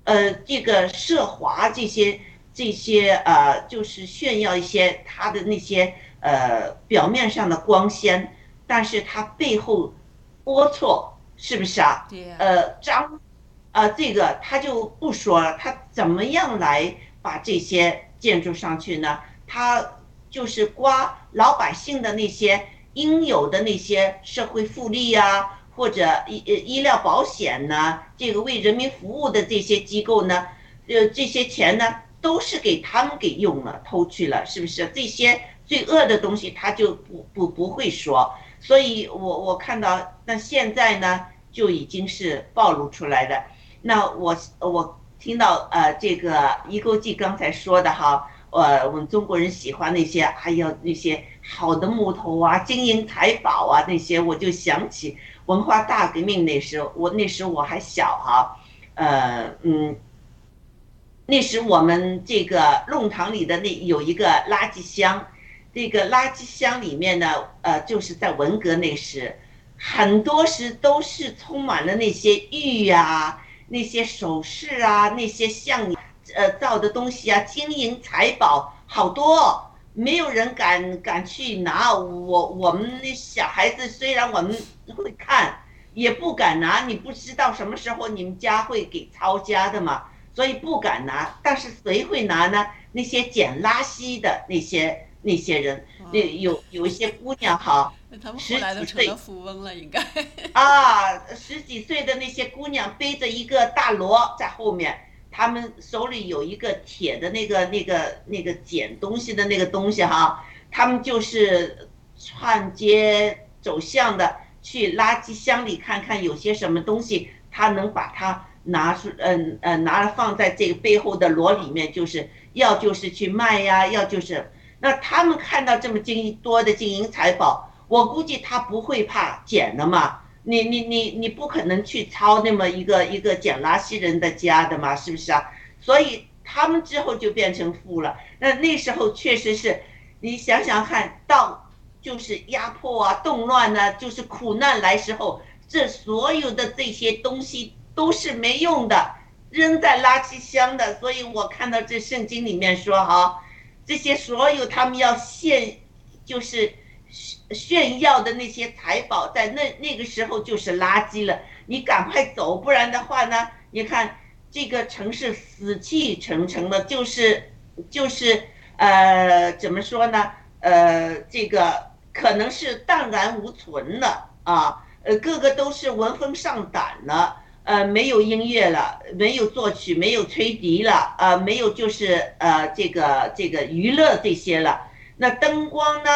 呃这个涉华这些。这些呃，就是炫耀一些他的那些呃表面上的光鲜，但是他背后龌龊，是不是啊？对、呃，张，呃，这个他就不说了，他怎么样来把这些建筑上去呢？他就是刮老百姓的那些应有的那些社会福利呀、或者医呃医疗保险呢，这个为人民服务的这些机构呢，呃，这些钱呢。都是给他们给用了，偷去了，是不是？这些罪恶的东西他就不不不会说，所以我我看到，那现在呢就已经是暴露出来的。那我我听到呃这个一钩记刚才说的哈，呃我们中国人喜欢那些，还有那些好的木头啊、金银财宝啊那些，我就想起文化大革命那时候，我那时候我还小哈，呃嗯。那时我们这个弄堂里的那有一个垃圾箱，这个垃圾箱里面呢，呃，就是在文革那时，很多时都是充满了那些玉呀、那些首饰啊、那些像呃造的东西啊，金银财宝好多，没有人敢敢去拿。我我们那小孩子虽然我们会看，也不敢拿。你不知道什么时候你们家会给抄家的嘛。所以不敢拿，但是谁会拿呢？那些捡垃圾的那些那些人，那有有一些姑娘哈，那他们后来都成了富翁了，应该。啊，十几岁的那些姑娘背着一个大箩在后面，他们手里有一个铁的那个那个那个捡东西的那个东西哈，他们就是串街走巷的去垃圾箱里看看有些什么东西，他能把它。拿出，嗯呃，拿了放在这个背后的箩里面，就是要就是去卖呀，要就是，那他们看到这么金多的金银财宝，我估计他不会怕捡的嘛。你你你你不可能去抄那么一个一个捡垃圾人的家的嘛，是不是啊？所以他们之后就变成富了。那那时候确实是，你想想看到就是压迫啊、动乱呢、就是苦难来时候，这所有的这些东西。都是没用的，扔在垃圾箱的。所以我看到这圣经里面说哈，这些所有他们要炫，就是炫耀的那些财宝，在那那个时候就是垃圾了。你赶快走，不然的话呢，你看这个城市死气沉沉的，就是就是呃，怎么说呢？呃，这个可能是荡然无存了啊，呃，个个都是闻风丧胆了。呃，没有音乐了，没有作曲，没有吹笛了，呃，没有就是呃这个这个娱乐这些了。那灯光呢，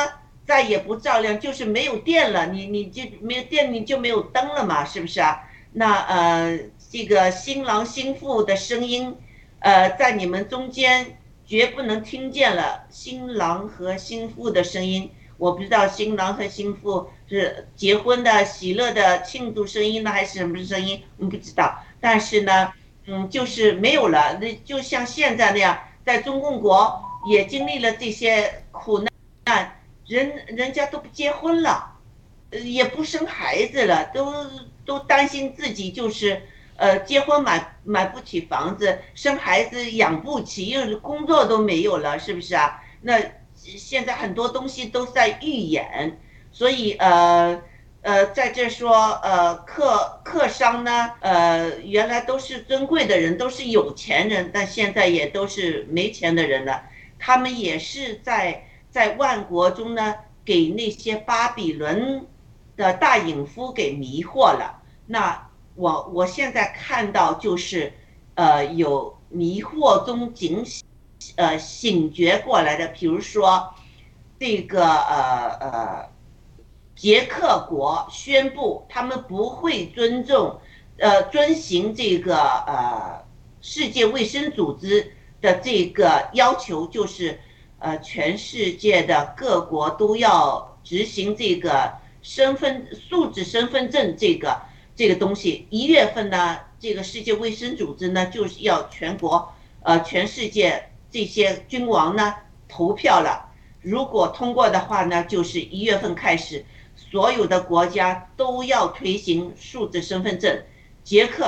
再也不照亮，就是没有电了，你你就没有电，你就没有灯了嘛，是不是啊？那呃，这个新郎新妇的声音，呃，在你们中间绝不能听见了，新郎和新妇的声音。我不知道新郎和新妇是结婚的喜乐的庆祝声音呢，还是什么声音？我不知道。但是呢，嗯，就是没有了。那就像现在那样，在中共国也经历了这些苦难，人人家都不结婚了，也不生孩子了，都都担心自己就是呃结婚买买不起房子，生孩子养不起，又工作都没有了，是不是啊？那。现在很多东西都在预演，所以呃呃，在这说呃客客商呢，呃原来都是尊贵的人，都是有钱人，但现在也都是没钱的人了。他们也是在在万国中呢，给那些巴比伦的大隐夫给迷惑了。那我我现在看到就是，呃有迷惑中警醒。呃，醒觉过来的，比如说，这个呃呃，捷克国宣布他们不会尊重，呃，遵循这个呃世界卫生组织的这个要求，就是呃全世界的各国都要执行这个身份素质身份证这个这个东西。一月份呢，这个世界卫生组织呢就是要全国呃全世界。这些君王呢投票了，如果通过的话呢，就是一月份开始，所有的国家都要推行数字身份证。捷克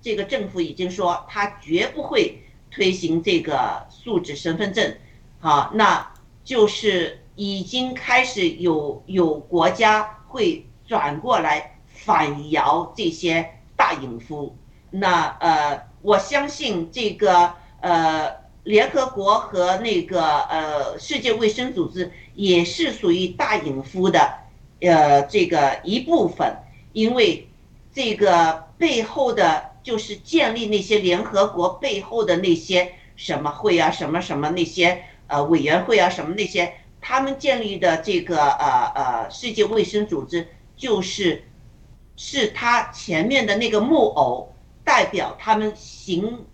这个政府已经说，他绝不会推行这个数字身份证。好，那就是已经开始有有国家会转过来反摇这些大隐夫。那呃，我相信这个呃。联合国和那个呃世界卫生组织也是属于大隐夫的，呃这个一部分，因为这个背后的就是建立那些联合国背后的那些什么会啊什么什么那些呃委员会啊什么那些，他们建立的这个呃呃世界卫生组织就是是他前面的那个木偶代表他们行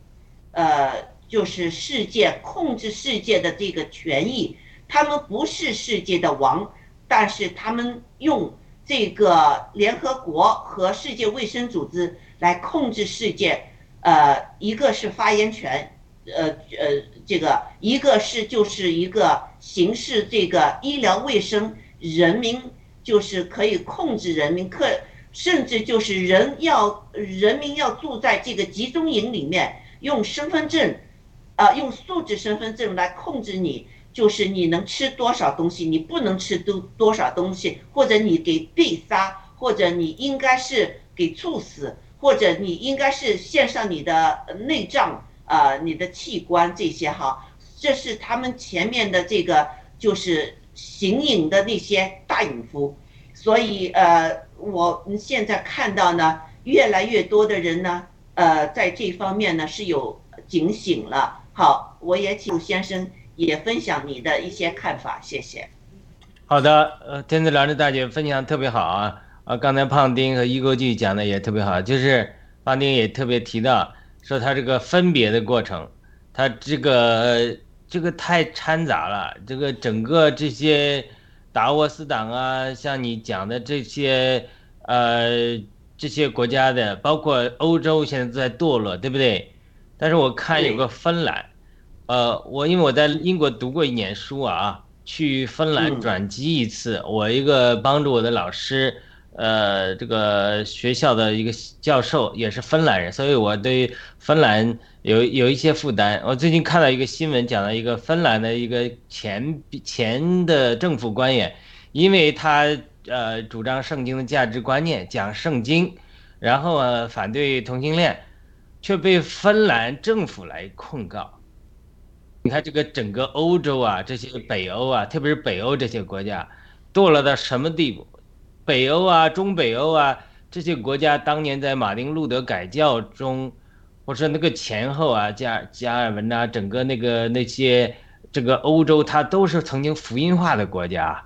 呃。就是世界控制世界的这个权益，他们不是世界的王，但是他们用这个联合国和世界卫生组织来控制世界。呃，一个是发言权，呃呃，这个一个是就是一个形式，这个医疗卫生，人民就是可以控制人民，可甚至就是人要人民要住在这个集中营里面，用身份证。呃，用素质身份证来控制你，就是你能吃多少东西，你不能吃多多少东西，或者你给被杀，或者你应该是给猝死，或者你应该是献上你的内脏，呃，你的器官这些哈，这是他们前面的这个就是行影的那些大隐夫，所以呃，我们现在看到呢，越来越多的人呢，呃，在这方面呢是有警醒了。好，我也请先生也分享你的一些看法，谢谢。好的，呃，天子良知大姐分享特别好啊，啊，刚才胖丁和一国际讲的也特别好，就是胖丁也特别提到说他这个分别的过程，他这个这个太掺杂了，这个整个这些达沃斯党啊，像你讲的这些呃这些国家的，包括欧洲现在都在堕落，对不对？但是我看有个芬兰，呃，我因为我在英国读过一年书啊，去芬兰转机一次，我一个帮助我的老师，呃，这个学校的一个教授也是芬兰人，所以我对芬兰有有一些负担。我最近看到一个新闻，讲了一个芬兰的一个前前的政府官员，因为他呃主张圣经的价值观念，讲圣经，然后呃反对同性恋。却被芬兰政府来控告。你看这个整个欧洲啊，这些北欧啊，特别是北欧这些国家，堕落到什么地步？北欧啊，中北欧啊，这些国家当年在马丁路德改教中，或者那个前后啊，加加尔文呐，整个那个那些这个欧洲，它都是曾经福音化的国家。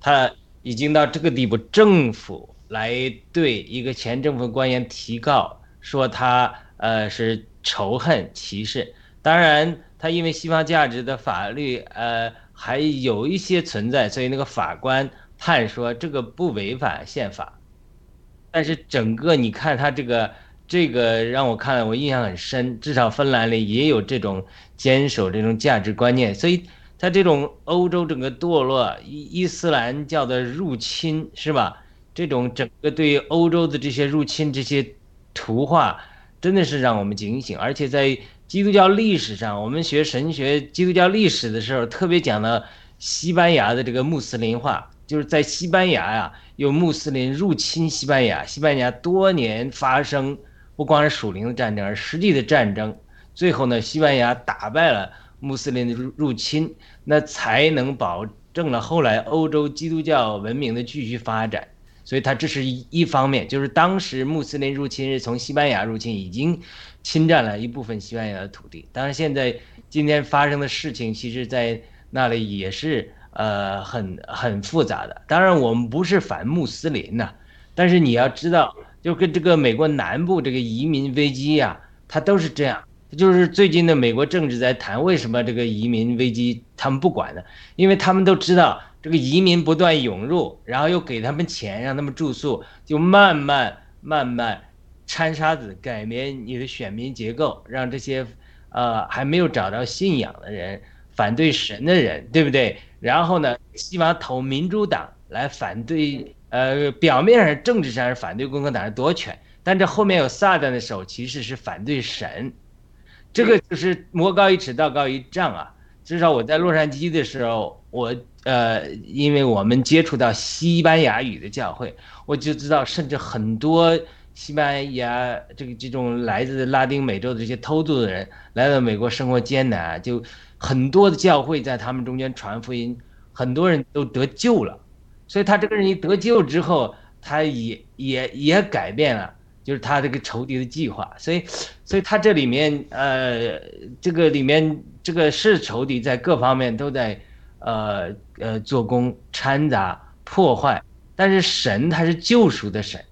他已经到这个地步，政府来对一个前政府官员提告，说他呃是仇恨歧视。当然，他因为西方价值的法律呃还有一些存在，所以那个法官判说这个不违反宪法。但是整个你看他这个这个让我看了我印象很深，至少芬兰里也有这种坚守这种价值观念，所以他这种欧洲整个堕落伊伊斯兰教的入侵是吧？这种整个对欧洲的这些入侵这些图画，真的是让我们警醒。而且在基督教历史上，我们学神学基督教历史的时候，特别讲到西班牙的这个穆斯林化，就是在西班牙呀。有穆斯林入侵西班牙，西班牙多年发生不光是属灵的战争，而实际的战争。最后呢，西班牙打败了穆斯林的入入侵，那才能保证了后来欧洲基督教文明的继续发展。所以，它这是一一方面，就是当时穆斯林入侵是从西班牙入侵，已经侵占了一部分西班牙的土地。当然，现在今天发生的事情，其实在那里也是。呃，很很复杂的。当然，我们不是反穆斯林呐，但是你要知道，就跟这个美国南部这个移民危机呀，它都是这样。就是最近的美国政治在谈为什么这个移民危机他们不管呢？因为他们都知道这个移民不断涌入，然后又给他们钱让他们住宿，就慢慢慢慢掺沙子，改变你的选民结构，让这些呃还没有找到信仰的人。反对神的人，对不对？然后呢，希望投民主党来反对，呃，表面上政治上是反对共和党人夺权，但这后面有撒旦的手，其实是反对神。这个就是魔高一尺，道高一丈啊！至少我在洛杉矶的时候，我呃，因为我们接触到西班牙语的教会，我就知道，甚至很多西班牙这个这种来自拉丁美洲的这些偷渡的人，来到美国生活艰难，就。很多的教会在他们中间传福音，很多人都得救了，所以他这个人一得救之后，他也也也改变了，就是他这个仇敌的计划，所以，所以他这里面呃，这个里面这个是仇敌在各方面都在，呃呃做工掺杂破坏，但是神他是救赎的神，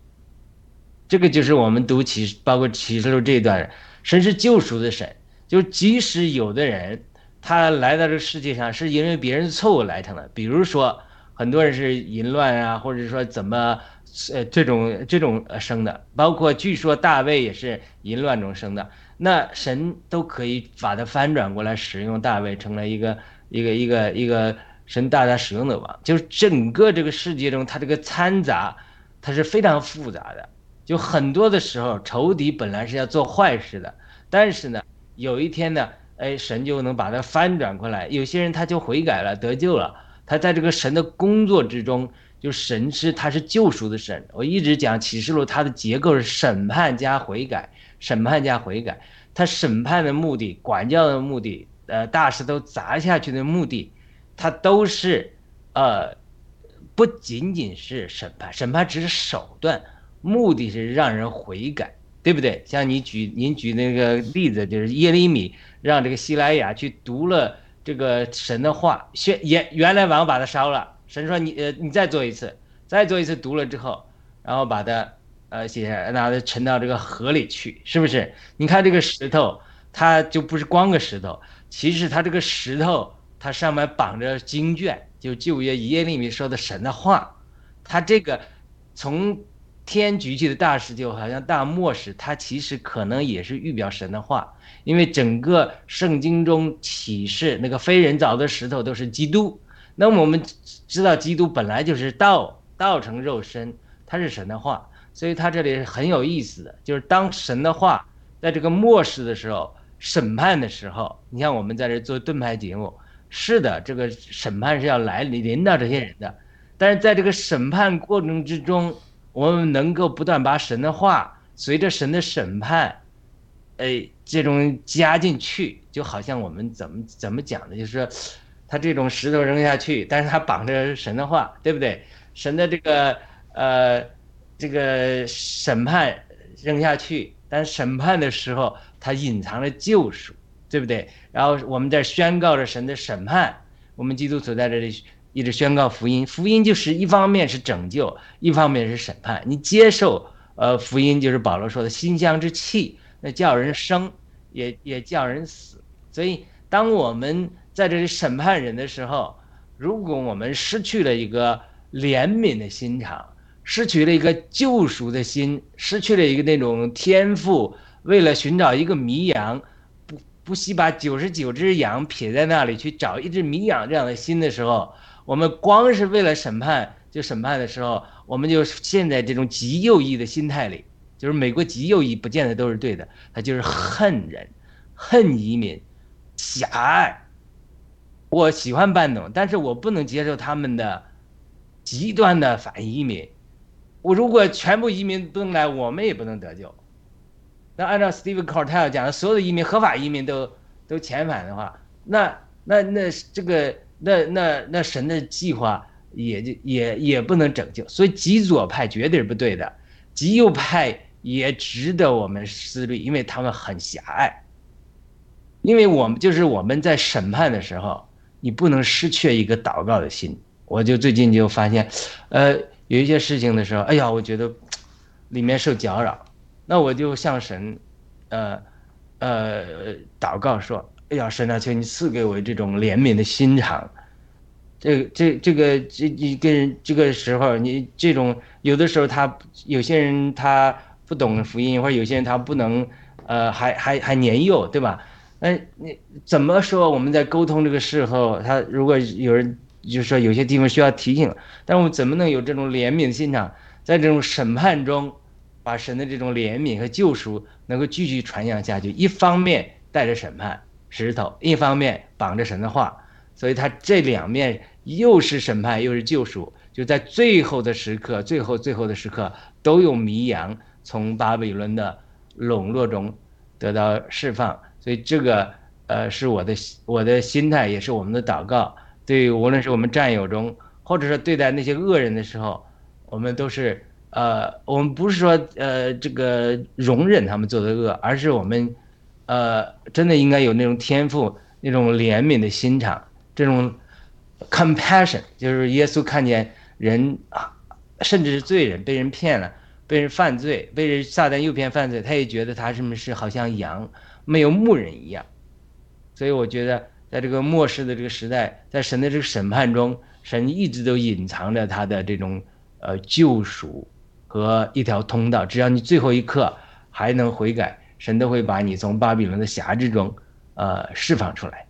这个就是我们读启包括启示录这一段，神是救赎的神，就即使有的人。他来到这个世界上是因为别人的错误来成的，比如说很多人是淫乱啊，或者说怎么，呃，这种这种生的，包括据说大卫也是淫乱中生的，那神都可以把它翻转过来，使用大卫成了一个一个一个一个神大大使用的王，就是整个这个世界中，它这个掺杂，它是非常复杂的，就很多的时候仇敌本来是要做坏事的，但是呢，有一天呢。哎，神就能把它翻转过来。有些人他就悔改了，得救了。他在这个神的工作之中，就神是他是救赎的神。我一直讲启示录，它的结构是审判加悔改，审判加悔改。他审判的目的、管教的目的、呃大石头砸下去的目的，它都是呃不仅仅是审判，审判只是手段，目的是让人悔改，对不对？像你举您举那个例子，就是耶利米。让这个希莱亚去读了这个神的话，原原原来王把它烧了。神说你呃你再做一次，再做一次读了之后，然后把它呃写下来，拿它沉到这个河里去，是不是？你看这个石头，它就不是光个石头，其实它这个石头它上面绑着经卷，就旧约耶利米说的神的话，它这个从天举起的大石就好像大漠石，它其实可能也是预表神的话。因为整个圣经中启示那个非人造的石头都是基督，那么我们知道基督本来就是道，道成肉身，他是神的话，所以他这里很有意思的，就是当神的话在这个末世的时候审判的时候，你像我们在这做盾牌节目，是的，这个审判是要来临到这些人的，但是在这个审判过程之中，我们能够不断把神的话随着神的审判。哎，这种加进去，就好像我们怎么怎么讲的，就是，他这种石头扔下去，但是他绑着神的话，对不对？神的这个呃，这个审判扔下去，但审判的时候，他隐藏了救赎，对不对？然后我们在宣告着神的审判，我们基督徒在这里一直宣告福音。福音就是一方面是拯救，一方面是审判。你接受呃福音，就是保罗说的馨香之气，那叫人生，也也叫人死。所以，当我们在这里审判人的时候，如果我们失去了一个怜悯的心肠，失去了一个救赎的心，失去了一个那种天赋，为了寻找一个迷羊，不不惜把九十九只羊撇在那里去找一只迷羊这样的心的时候，我们光是为了审判就审判的时候，我们就陷在这种极右翼的心态里，就是美国极右翼不见得都是对的，他就是恨人，恨移民，狭隘。我喜欢半农，但是我不能接受他们的极端的反移民。我如果全部移民都来，我们也不能得救。那按照 Steve Cartel 讲的，所有的移民合法移民都都遣返的话，那那那这个那那那神的计划也就也也不能拯救。所以极左派绝对是不对的，极右派也值得我们思虑，因为他们很狭隘。因为我们就是我们在审判的时候，你不能失去一个祷告的心。我就最近就发现，呃。有一些事情的时候，哎呀，我觉得里面受搅扰，那我就向神，呃，呃，祷告说：“哎呀，神啊，求你赐给我这种怜悯的心肠。”这、这、这个、这、一跟这个时候，你这种有的时候他有些人他不懂福音，或者有些人他不能，呃，还还还年幼，对吧？哎，你怎么说？我们在沟通这个时候，他如果有人。就是说，有些地方需要提醒，但我们怎么能有这种怜悯的心肠，在这种审判中，把神的这种怜悯和救赎能够继续传扬下去？一方面带着审判石头，一方面绑着神的话，所以他这两面又是审判又是救赎，就在最后的时刻，最后最后的时刻，都有迷羊从巴比伦的笼络中得到释放。所以这个呃，是我的我的心态，也是我们的祷告。对，无论是我们战友中，或者说对待那些恶人的时候，我们都是呃，我们不是说呃这个容忍他们做的恶，而是我们呃真的应该有那种天赋，那种怜悯的心肠，这种 compassion，就是耶稣看见人啊，甚至是罪人被人骗了，被人犯罪，被人撒旦诱骗犯罪，他也觉得他是不是好像羊没有牧人一样，所以我觉得。在这个末世的这个时代，在神的这个审判中，神一直都隐藏着他的这种呃救赎和一条通道。只要你最后一刻还能悔改，神都会把你从巴比伦的辖制中呃释放出来。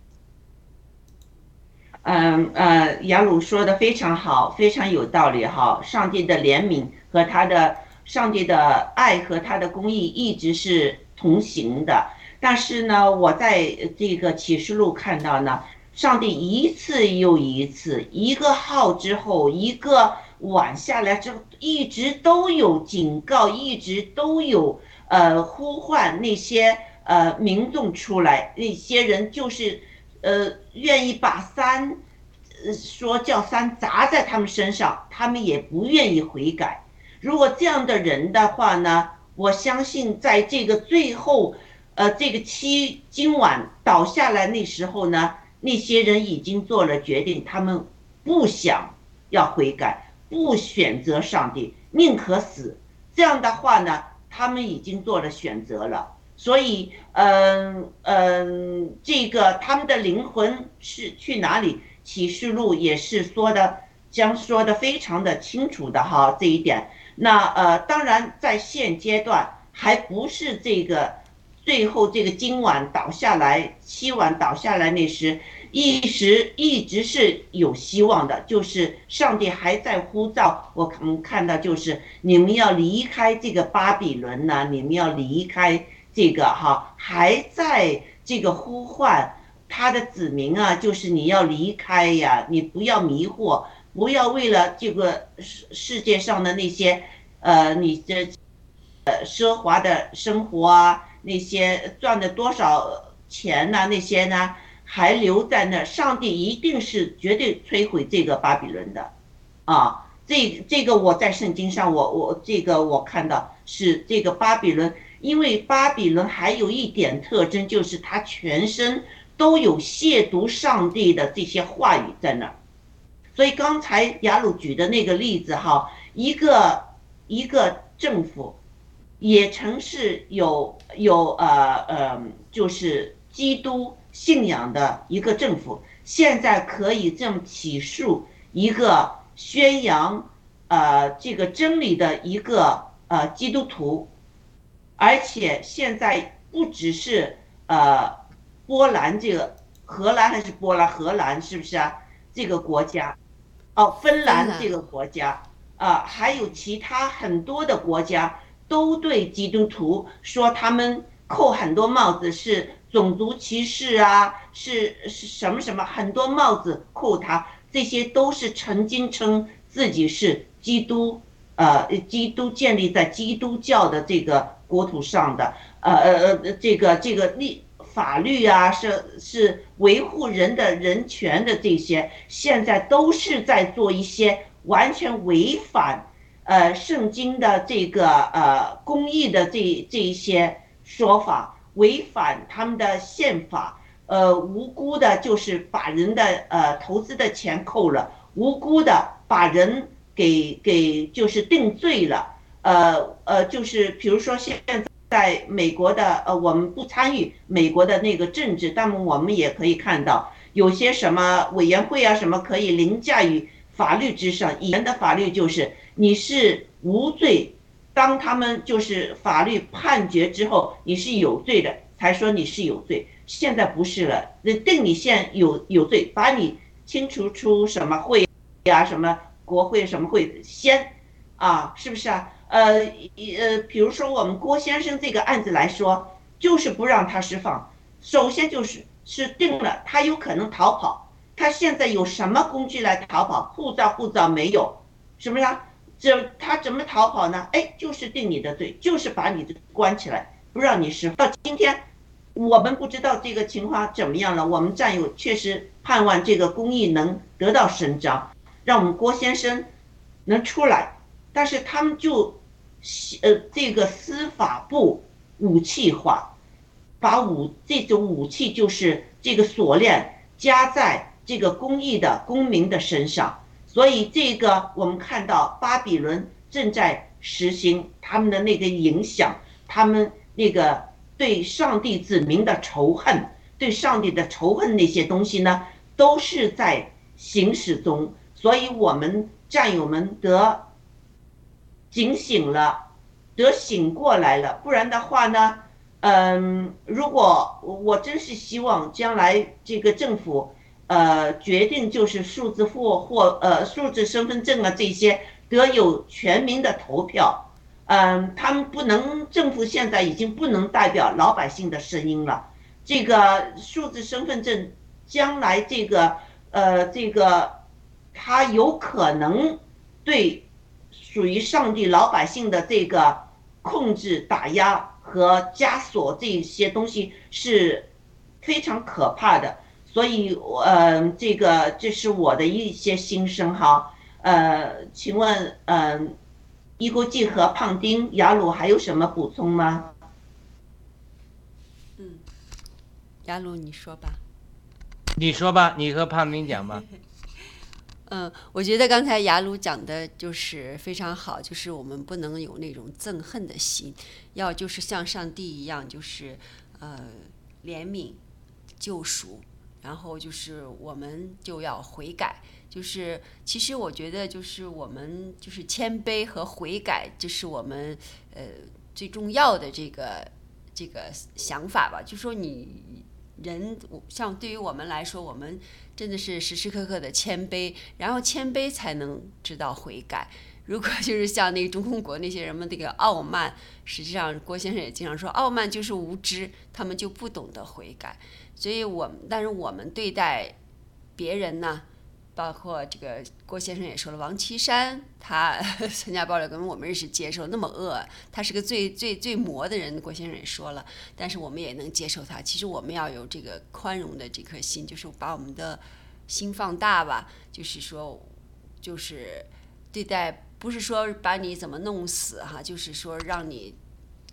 嗯呃，雅鲁说的非常好，非常有道理哈。上帝的怜悯和他的上帝的爱和他的公义一直是同行的。但是呢，我在这个启示录看到呢，上帝一次又一次，一个号之后一个晚下来之后，一直都有警告，一直都有呃呼唤那些呃民众出来，那些人就是呃愿意把三，说叫三砸在他们身上，他们也不愿意悔改。如果这样的人的话呢，我相信在这个最后。呃，这个七今晚倒下来那时候呢，那些人已经做了决定，他们不想要悔改，不选择上帝，宁可死。这样的话呢，他们已经做了选择了。所以，嗯嗯，这个他们的灵魂是去哪里？启示录也是说的，将说的非常的清楚的哈，这一点。那呃，当然在现阶段还不是这个。最后这个今晚倒下来，七晚倒下来那时，一时一直是有希望的，就是上帝还在呼召。我们看到就是你们要离开这个巴比伦呢，你们要离开这个哈，还在这个呼唤他的子民啊，就是你要离开呀，你不要迷惑，不要为了这个世世界上的那些，呃，你的，呃，奢华的生活啊。那些赚的多少钱呐？那些呢还留在那？上帝一定是绝对摧毁这个巴比伦的，啊，这这个我在圣经上，我我这个我看到是这个巴比伦，因为巴比伦还有一点特征，就是他全身都有亵渎上帝的这些话语在那儿，所以刚才雅鲁举的那个例子哈，一个一个政府，也曾是有有呃呃，就是基督信仰的一个政府，现在可以这么起诉一个宣扬呃这个真理的一个呃基督徒，而且现在不只是呃波兰这个荷兰还是波兰荷兰是不是啊？这个国家，哦，芬兰这个国家。啊，还有其他很多的国家都对基督徒说他们扣很多帽子是种族歧视啊，是是什么什么很多帽子扣他，这些都是曾经称自己是基督，呃，基督建立在基督教的这个国土上的，呃呃呃，这个这个立法律啊，是是维护人的人权的这些，现在都是在做一些完全违反，呃，圣经的这个呃公义的这这一些说法，违反他们的宪法，呃，无辜的就是把人的呃投资的钱扣了，无辜的把人给给就是定罪了，呃呃，就是比如说现在。在美国的呃，我们不参与美国的那个政治，但我们也可以看到有些什么委员会啊，什么可以凌驾于法律之上。以前的法律就是你是无罪，当他们就是法律判决之后，你是有罪的，才说你是有罪。现在不是了，那定你现有有罪，把你清除出什么会呀，什么国会什么会先啊，是不是啊？呃，呃，比如说我们郭先生这个案子来说，就是不让他释放。首先就是是定了，他有可能逃跑。他现在有什么工具来逃跑？护照护照没有，是不是啊？这他怎么逃跑呢？哎，就是定你的罪，就是把你的关起来，不让你释放。到今天，我们不知道这个情况怎么样了。我们战友确实盼望这个公益能得到伸张，让我们郭先生能出来，但是他们就。呃，这个司法部武器化，把武这种武器就是这个锁链加在这个公益的公民的身上，所以这个我们看到巴比伦正在实行他们的那个影响，他们那个对上帝子民的仇恨，对上帝的仇恨那些东西呢，都是在行使中，所以我们战友们得。警醒了，得醒过来了，不然的话呢，嗯，如果我真是希望将来这个政府，呃，决定就是数字货或呃数字身份证啊这些得有全民的投票，嗯，他们不能，政府现在已经不能代表老百姓的声音了，这个数字身份证将来这个呃这个，它有可能对。属于上帝老百姓的这个控制、打压和枷锁这些东西是非常可怕的，所以，呃，这个这是我的一些心声哈。呃，请问，嗯，一国际和胖丁、雅鲁还有什么补充吗？嗯，雅鲁你说吧。你说吧，你和胖丁讲吧。嗯，<laughs> 我觉得刚才雅鲁讲的就是非常好，就是我们不能有那种憎恨的心，要就是像上帝一样，就是呃怜悯、救赎，然后就是我们就要悔改，就是其实我觉得就是我们就是谦卑和悔改，这是我们呃最重要的这个这个想法吧，就说你。人像对于我们来说，我们真的是时时刻刻的谦卑，然后谦卑才能知道悔改。如果 <laughs> 就是像那个中共国那些人们那个傲慢，实际上郭先生也经常说，傲慢就是无知，他们就不懂得悔改。所以，我们但是我们对待别人呢？包括这个郭先生也说了，王岐山他 <laughs> 参加爆料跟我们认识接受那么恶，他是个最最最魔的人。郭先生也说了，但是我们也能接受他。其实我们要有这个宽容的这颗心，就是把我们的心放大吧。就是说，就是对待不是说把你怎么弄死哈，就是说让你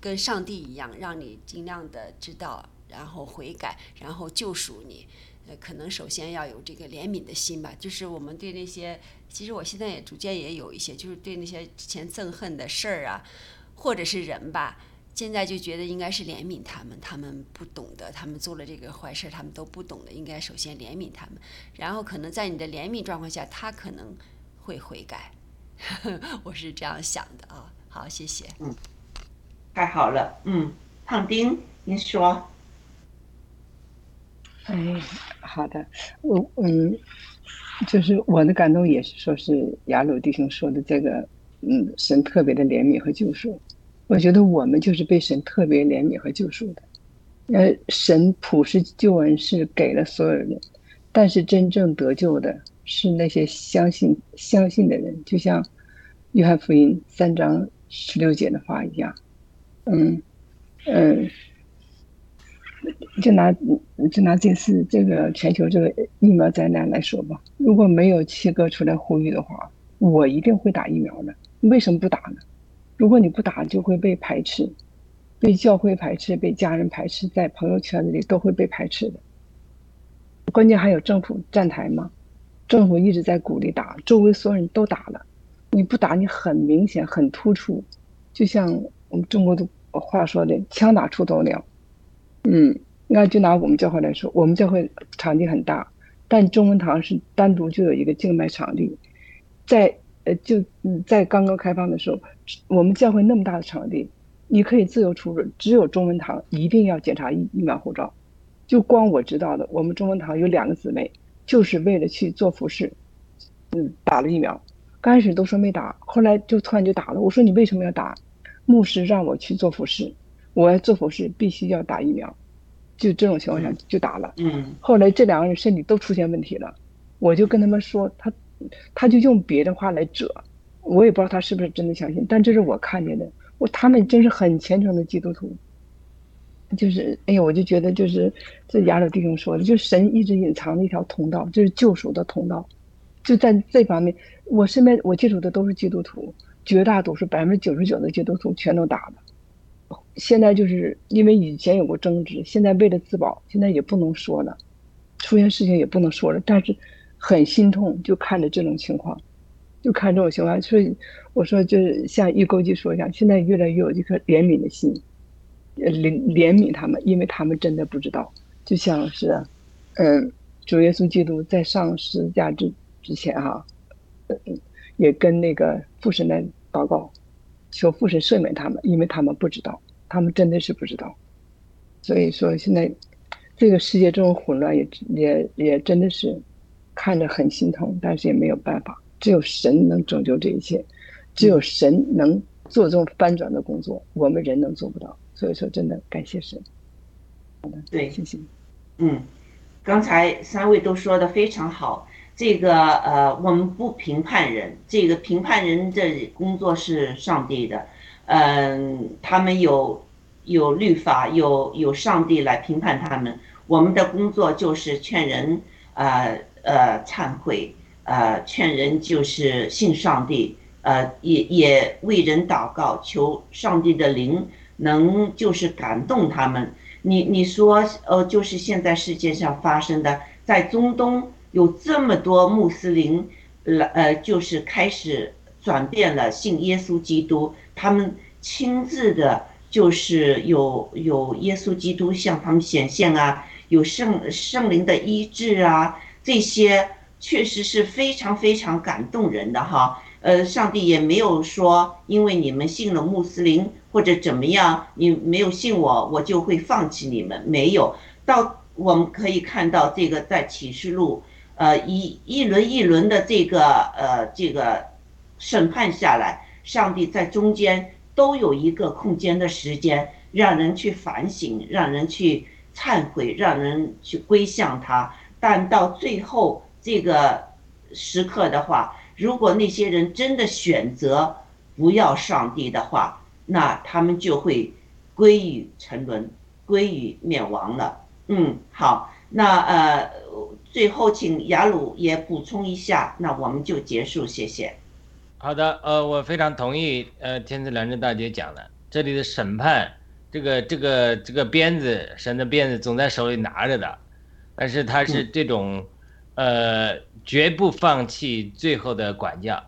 跟上帝一样，让你尽量的知道然后悔改，然后救赎你。呃，可能首先要有这个怜悯的心吧，就是我们对那些，其实我现在也逐渐也有一些，就是对那些之前憎恨的事儿啊，或者是人吧，现在就觉得应该是怜悯他们，他们不懂得，他们做了这个坏事，他们都不懂得，应该首先怜悯他们，然后可能在你的怜悯状况下，他可能会悔改，<laughs> 我是这样想的啊。好，谢谢。嗯太好了，嗯，胖丁，您说，哎，好的，我嗯，就是我的感动也是说是雅鲁弟兄说的这个，嗯，神特别的怜悯和救赎。我觉得我们就是被神特别怜悯和救赎的。呃，神普世救恩是给了所有人，但是真正得救的是那些相信相信的人，就像约翰福音三章十六节的话一样，嗯嗯。就拿就拿这次这个全球这个疫苗灾难来说吧，如果没有七哥出来呼吁的话，我一定会打疫苗的。为什么不打呢？如果你不打，就会被排斥，被教会排斥，被家人排斥，在朋友圈子里都会被排斥的。关键还有政府站台嘛，政府一直在鼓励打，周围所有人都打了，你不打，你很明显很突出，就像我们中国的话说的“枪打出头鸟”。嗯，那就拿我们教会来说，我们教会场地很大，但中文堂是单独就有一个静脉场地，在呃就在刚刚开放的时候，我们教会那么大的场地，你可以自由出入，只有中文堂一定要检查疫疫苗护照。就光我知道的，我们中文堂有两个姊妹，就是为了去做服饰，嗯，打了疫苗。刚开始都说没打，后来就突然就打了。我说你为什么要打？牧师让我去做服饰。我要做服饰，必须要打疫苗，就这种情况下就打了。嗯，后来这两个人身体都出现问题了，我就跟他们说，他，他就用别的话来遮，我也不知道他是不是真的相信，但这是我看见的，我他们真是很虔诚的基督徒。就是哎呀，我就觉得就是这亚鲁弟兄说的，就是神一直隐藏的一条通道，就是救赎的通道，就在这方面，我身边我接触的都是基督徒，绝大多数百分之九十九的基督徒全都打了。现在就是因为以前有过争执，现在为了自保，现在也不能说了，出现事情也不能说了。但是很心痛，就看着这种情况，就看这种情况。所以我说，就是像一钩记说一样，现在越来越有一颗怜悯的心，怜怜悯他们，因为他们真的不知道。就像是，嗯，主耶稣基督在上十字架之之前哈，也跟那个父神来祷告。求父神赦免他们，因为他们不知道，他们真的是不知道。所以说，现在这个世界这种混乱，也也也真的是看着很心疼，但是也没有办法。只有神能拯救这一切，只有神能做这种翻转的工作，我们人能做不到。所以说，真的感谢神。好的，对，谢谢。嗯，刚才三位都说的非常好。这个呃，我们不评判人，这个评判人的工作是上帝的，嗯，他们有有律法，有有上帝来评判他们。我们的工作就是劝人，呃呃忏悔，呃劝人就是信上帝，呃也也为人祷告，求上帝的灵能就是感动他们。你你说呃，就是现在世界上发生的，在中东。有这么多穆斯林，呃，就是开始转变了，信耶稣基督。他们亲自的，就是有有耶稣基督向他们显现啊，有圣圣灵的医治啊，这些确实是非常非常感动人的哈。呃，上帝也没有说，因为你们信了穆斯林或者怎么样，你没有信我，我就会放弃你们。没有，到我们可以看到这个在启示录。呃，一一轮一轮的这个呃这个审判下来，上帝在中间都有一个空间的时间，让人去反省，让人去忏悔，让人去归向他。但到最后这个时刻的话，如果那些人真的选择不要上帝的话，那他们就会归于沉沦，归于灭亡了。嗯，好，那呃。最后，请雅鲁也补充一下，那我们就结束，谢谢。好的，呃，我非常同意，呃，天赐良知大姐讲的，这里的审判这个这个这个鞭子，神的鞭子总在手里拿着的，但是他是这种，呃，绝不放弃最后的管教。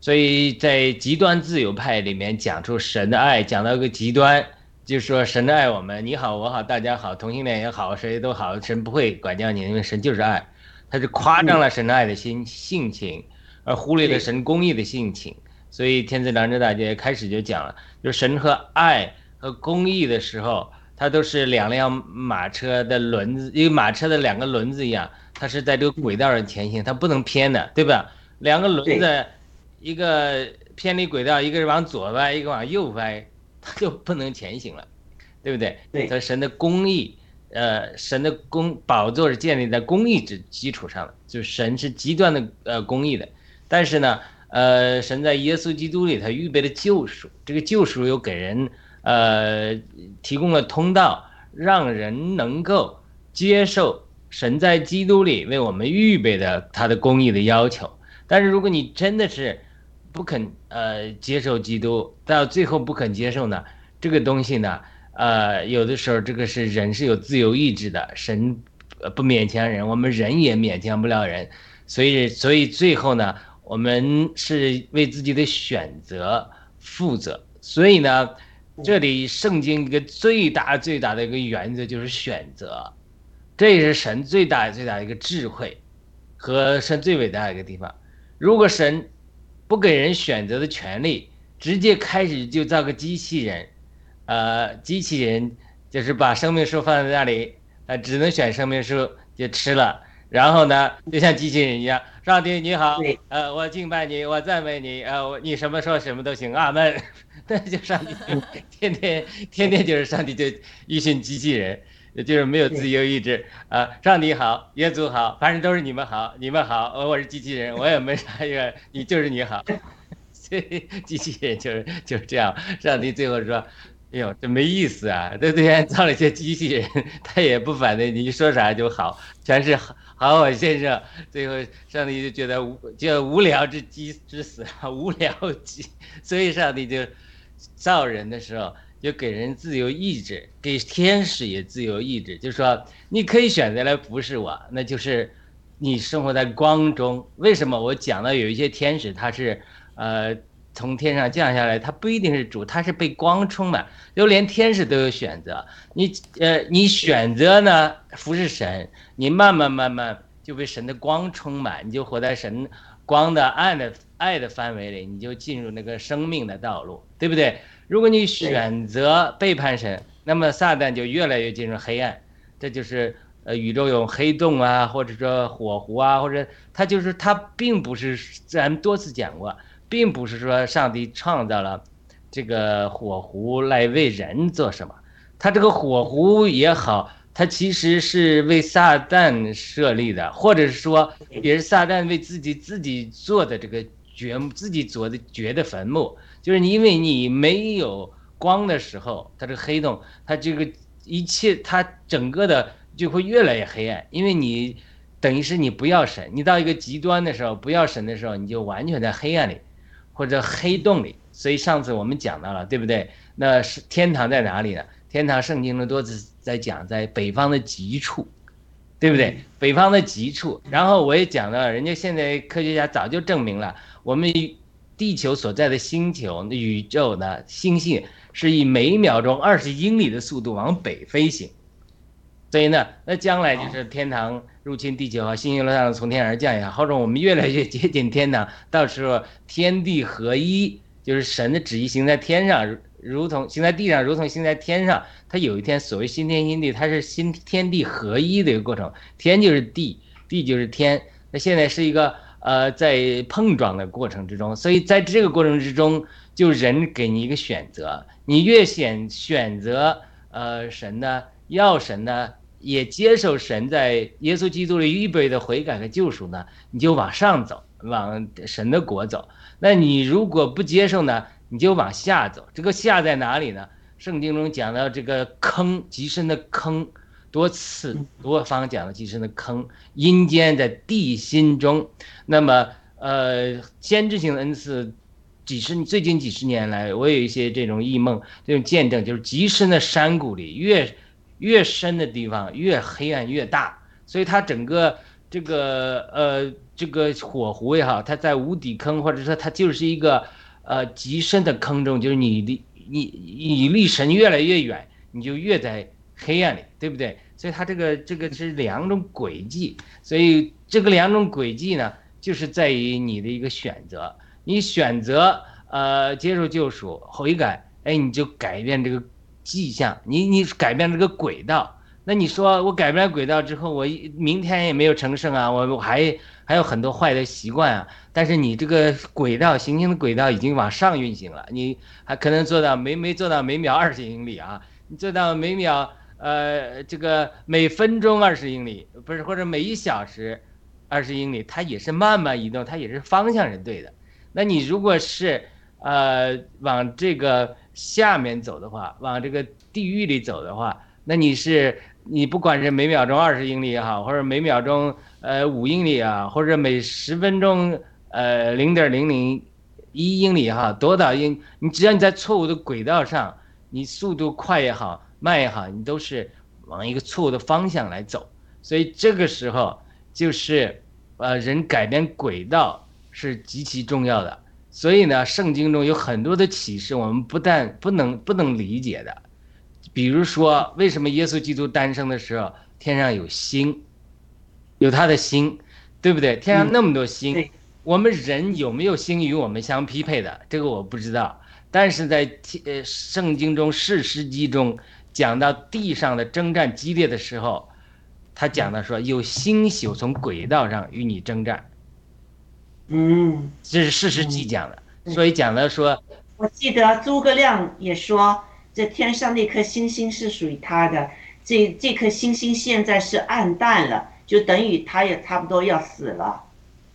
所以在极端自由派里面讲出神的爱，讲到一个极端，就是说神的爱我们，你好我好大家好，同性恋也好，谁都好，神不会管教你，因为神就是爱，他是夸张了神的爱的心性情，而忽略了神公义的性情。所以天赐良知大姐开始就讲了，就是神和爱和公义的时候，它都是两辆马车的轮子，因为马车的两个轮子一样，它是在这个轨道上前行，它不能偏的，对吧？两个轮子。一个偏离轨道，一个是往左歪，一个往右歪，它就不能前行了，对不对？对。所以神的公义，呃，神的公宝座是建立在公义之基础上的，就是神是极端的呃公义的。但是呢，呃，神在耶稣基督里他预备了救赎，这个救赎又给人呃提供了通道，让人能够接受神在基督里为我们预备的他的公义的要求。但是如果你真的是，不肯呃接受基督，到最后不肯接受呢？这个东西呢，呃，有的时候这个是人是有自由意志的，神不勉强人，我们人也勉强不了人，所以所以最后呢，我们是为自己的选择负责。所以呢，这里圣经一个最大最大的一个原则就是选择，这也是神最大最大的一个智慧和神最伟大的一个地方。如果神。不给人选择的权利，直接开始就造个机器人，呃，机器人就是把生命树放在那里，呃，只能选生命树就吃了。然后呢，就像机器人一样，上帝你好，呃，我敬拜你，我赞美你，呃，你什么说什么都行，阿门。<laughs> 那就上帝天天天天就是上帝就一群机器人。就是没有自由意志啊！上帝好，耶稣好，反正都是你们好，你们好，我我是机器人，我也没啥一个，你就是你好，<laughs> 机器人就是就是这样。上帝最后说：“哎呦，这没意思啊！这对然造了一些机器人，他也不反对，你说啥就好，全是 <laughs> 好好先生。”最后上帝就觉得无就无聊之机之死啊，<laughs> 无聊机，所以上帝就造人的时候。就给人自由意志，给天使也自由意志，就是说你可以选择来服侍我，那就是你生活在光中。为什么我讲到有一些天使他是呃从天上降下来，它不一定是主，它是被光充满，就连天使都有选择。你呃你选择呢服侍神，你慢慢慢慢就被神的光充满，你就活在神光的爱的爱的范围里，你就进入那个生命的道路，对不对？如果你选择背叛神，那么撒旦就越来越进入黑暗，这就是呃宇宙有黑洞啊，或者说火湖啊，或者它就是它并不是咱们多次讲过，并不是说上帝创造了这个火狐来为人做什么，它这个火狐也好，它其实是为撒旦设立的，或者是说也是撒旦为自己自己做的这个掘自己做的掘的坟墓。就是因为你没有光的时候，它这个黑洞，它这个一切，它整个的就会越来越黑暗。因为你等于是你不要神，你到一个极端的时候，不要神的时候，你就完全在黑暗里或者黑洞里。所以上次我们讲到了，对不对？那是天堂在哪里呢？天堂圣经中多次在讲，在北方的极处，对不对？北方的极处。然后我也讲到了，人家现在科学家早就证明了，我们。地球所在的星球，宇宙的星系是以每秒钟二十英里的速度往北飞行，所以呢，那将来就是天堂入侵地球啊，星星落上从天而降呀，或者我们越来越接近天堂，到时候天地合一，就是神的旨意行在天上，如同行在地上，如同行在天上。它有一天所谓新天新地，它是新天地合一的一个过程，天就是地，地就是天。那现在是一个。呃，在碰撞的过程之中，所以在这个过程之中，就人给你一个选择，你越选选择呃神呢，要神呢，也接受神在耶稣基督里预备的悔改和救赎呢，你就往上走，往神的国走。那你如果不接受呢，你就往下走。这个下在哪里呢？圣经中讲到这个坑极深的坑。多次多方讲了极深的坑，阴间在地心中。那么，呃，先知性的恩赐几十最近几十年来，我有一些这种异梦，这种见证，就是极深的山谷里，越越深的地方越黑暗越大，所以它整个这个呃这个火湖也好，它在无底坑，或者说它就是一个呃极深的坑中，就是你离你你离神越来越远，你就越在黑暗里，对不对？所以它这个这个是两种轨迹，所以这个两种轨迹呢，就是在于你的一个选择。你选择呃接受救赎悔改，哎，你就改变这个迹象，你你改变这个轨道。那你说我改变轨道之后，我明天也没有成圣啊，我我还还有很多坏的习惯啊。但是你这个轨道行星的轨道已经往上运行了，你还可能做到没没做到每秒二十英里啊？你做到每秒呃这个每分钟二十英里，不是或者每一小时二十英里，它也是慢慢移动，它也是方向是对的。那你如果是呃往这个下面走的话，往这个地狱里走的话，那你是你不管是每秒钟二十英里也好，或者每秒钟呃五英里啊，或者每十分钟呃零点零零一英里也好，多少英，你只要你在错误的轨道上，你速度快也好，慢也好，你都是往一个错误的方向来走。所以这个时候就是呃人改变轨道。是极其重要的，所以呢，圣经中有很多的启示，我们不但不能不能理解的，比如说，为什么耶稣基督诞生的时候，天上有星，有他的星，对不对？天上那么多星，我们人有没有星与我们相匹配的？这个我不知道。但是在呃圣经中士师记中讲到地上的征战激烈的时候，他讲的说有星宿从轨道上与你征战。嗯，这是事实记讲的，所以讲的说，我记得诸葛亮也说，这天上那颗星星是属于他的，这这颗星星现在是暗淡了，就等于他也差不多要死了。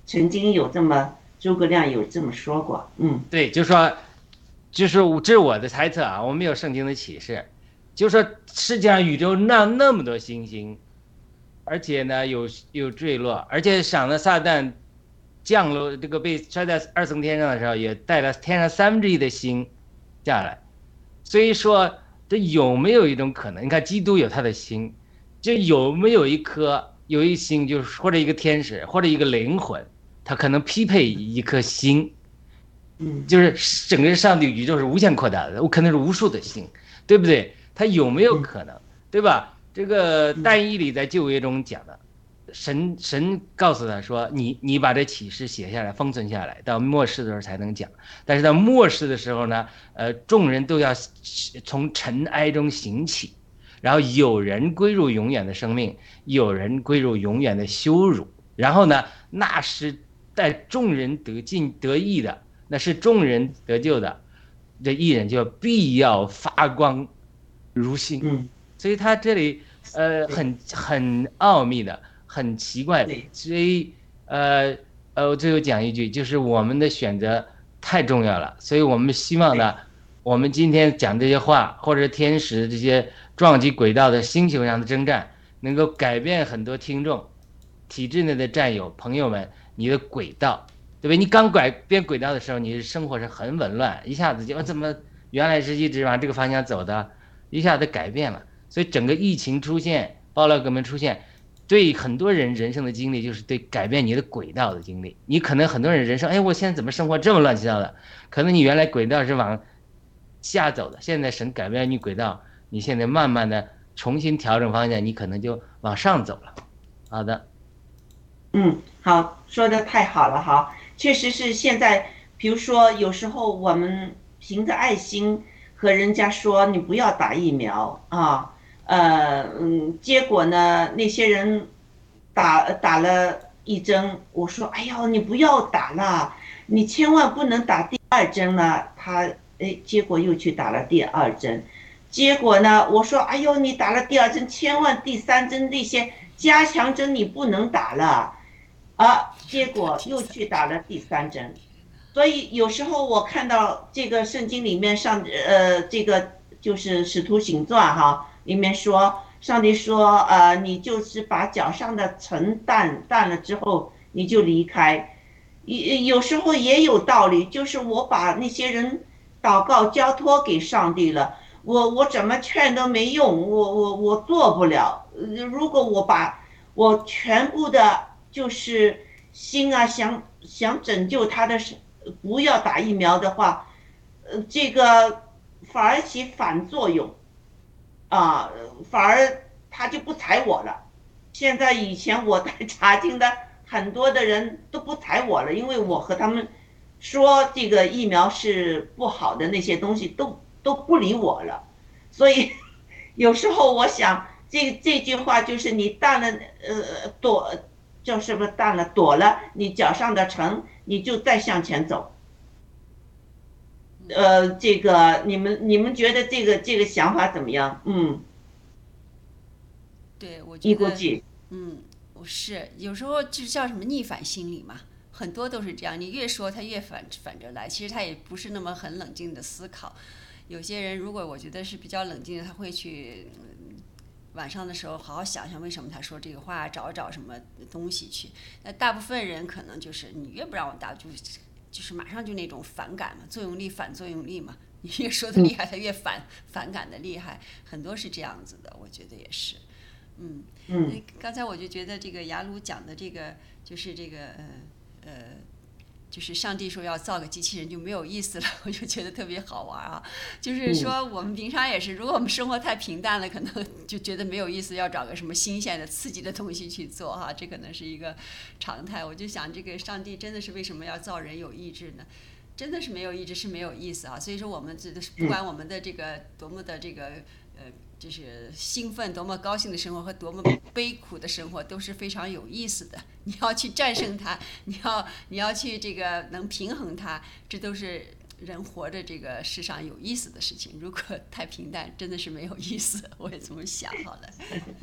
曾经有这么诸葛亮有这么说过，嗯，对，就说，就是这是我的猜测啊，我没有圣经的启示，就说世界上宇宙那那么多星星，而且呢有有坠落，而且赏了撒旦。降落这个被摔在二层天上的时候，也带了天上三分之一的星下来，所以说这有没有一种可能？你看基督有他的心，就有没有一颗有一星，就是或者一个天使或者一个灵魂，他可能匹配一颗星，嗯，就是整个上帝宇宙是无限扩大的，我可能是无数的星，对不对？他有没有可能？对吧？这个但以理在旧约中讲的。神神告诉他说：“你你把这启示写下来，封存下来，到末世的时候才能讲。但是到末世的时候呢，呃，众人都要从尘埃中醒起，然后有人归入永远的生命，有人归入永远的羞辱。然后呢，那是带众人得进得意的，那是众人得救的，这一人就必要发光如星。嗯，所以他这里呃很很奥秘的。”很奇怪，所以呃呃，我最后讲一句，就是我们的选择太重要了，所以我们希望呢，我们今天讲这些话，或者天使这些撞击轨道的星球上的征战，能够改变很多听众、体制内的战友朋友们，你的轨道，对不对？你刚改变轨道的时候，你的生活是很紊乱，一下子就怎么原来是一直往这个方向走的，一下子改变了，所以整个疫情出现，暴乱革命出现。对很多人人生的经历，就是对改变你的轨道的经历。你可能很多人人生，哎，我现在怎么生活这么乱七八糟的？可能你原来轨道是往下走的，现在神改变你轨道，你现在慢慢的重新调整方向，你可能就往上走了。好的，嗯，好，说的太好了哈，确实是现在，比如说有时候我们凭着爱心和人家说你不要打疫苗啊。呃嗯，结果呢？那些人打打了一针，我说：“哎呦，你不要打了，你千万不能打第二针了。”他哎，结果又去打了第二针。结果呢，我说：“哎呦，你打了第二针，千万第三针那些加强针你不能打了。”啊，结果又去打了第三针。所以有时候我看到这个圣经里面上呃，这个就是使徒行传哈。里面说，上帝说，呃，你就是把脚上的尘淡淡了之后，你就离开，有有时候也有道理，就是我把那些人祷告交托给上帝了，我我怎么劝都没用，我我我做不了。如果我把我全部的，就是心啊，想想拯救他的不要打疫苗的话，呃，这个反而起反作用，啊，反而他就不睬我了。现在以前我在查经的很多的人都不睬我了，因为我和他们说这个疫苗是不好的那些东西都都不理我了，所以有时候我想这这句话就是你淡了呃躲叫什么淡了躲了你脚上的尘，你就再向前走。呃，这个你们你们觉得这个这个想法怎么样？嗯，对，我一觉得，嗯，我是有时候就叫什么逆反心理嘛，很多都是这样，你越说他越反反着来，其实他也不是那么很冷静的思考。有些人如果我觉得是比较冷静的，他会去。嗯晚上的时候，好好想想为什么他说这个话，找找什么东西去。那大部分人可能就是你越不让我答，就是就是马上就那种反感嘛，作用力反作用力嘛。你越说的厉害，他越反反感的厉害，很多是这样子的，我觉得也是。嗯，嗯刚才我就觉得这个雅鲁讲的这个就是这个呃呃，就是上帝说要造个机器人就没有意思了，<laughs> 我就觉得特别好玩啊。就是说我们平常也是，如果我们生活太平淡了，可能 <laughs> 就觉得没有意思，要找个什么新鲜的、刺激的东西去做哈，这可能是一个常态。我就想，这个上帝真的是为什么要造人有意志呢？真的是没有意志是没有意思啊。所以说，我们这不管我们的这个多么的这个呃，就是兴奋、多么高兴的生活和多么悲苦的生活，都是非常有意思的。你要去战胜它，<laughs> 你要你要去这个能平衡它，这都是人活着这个世上有意思的事情。如果太平淡，真的是没有意思。我也这么想好了。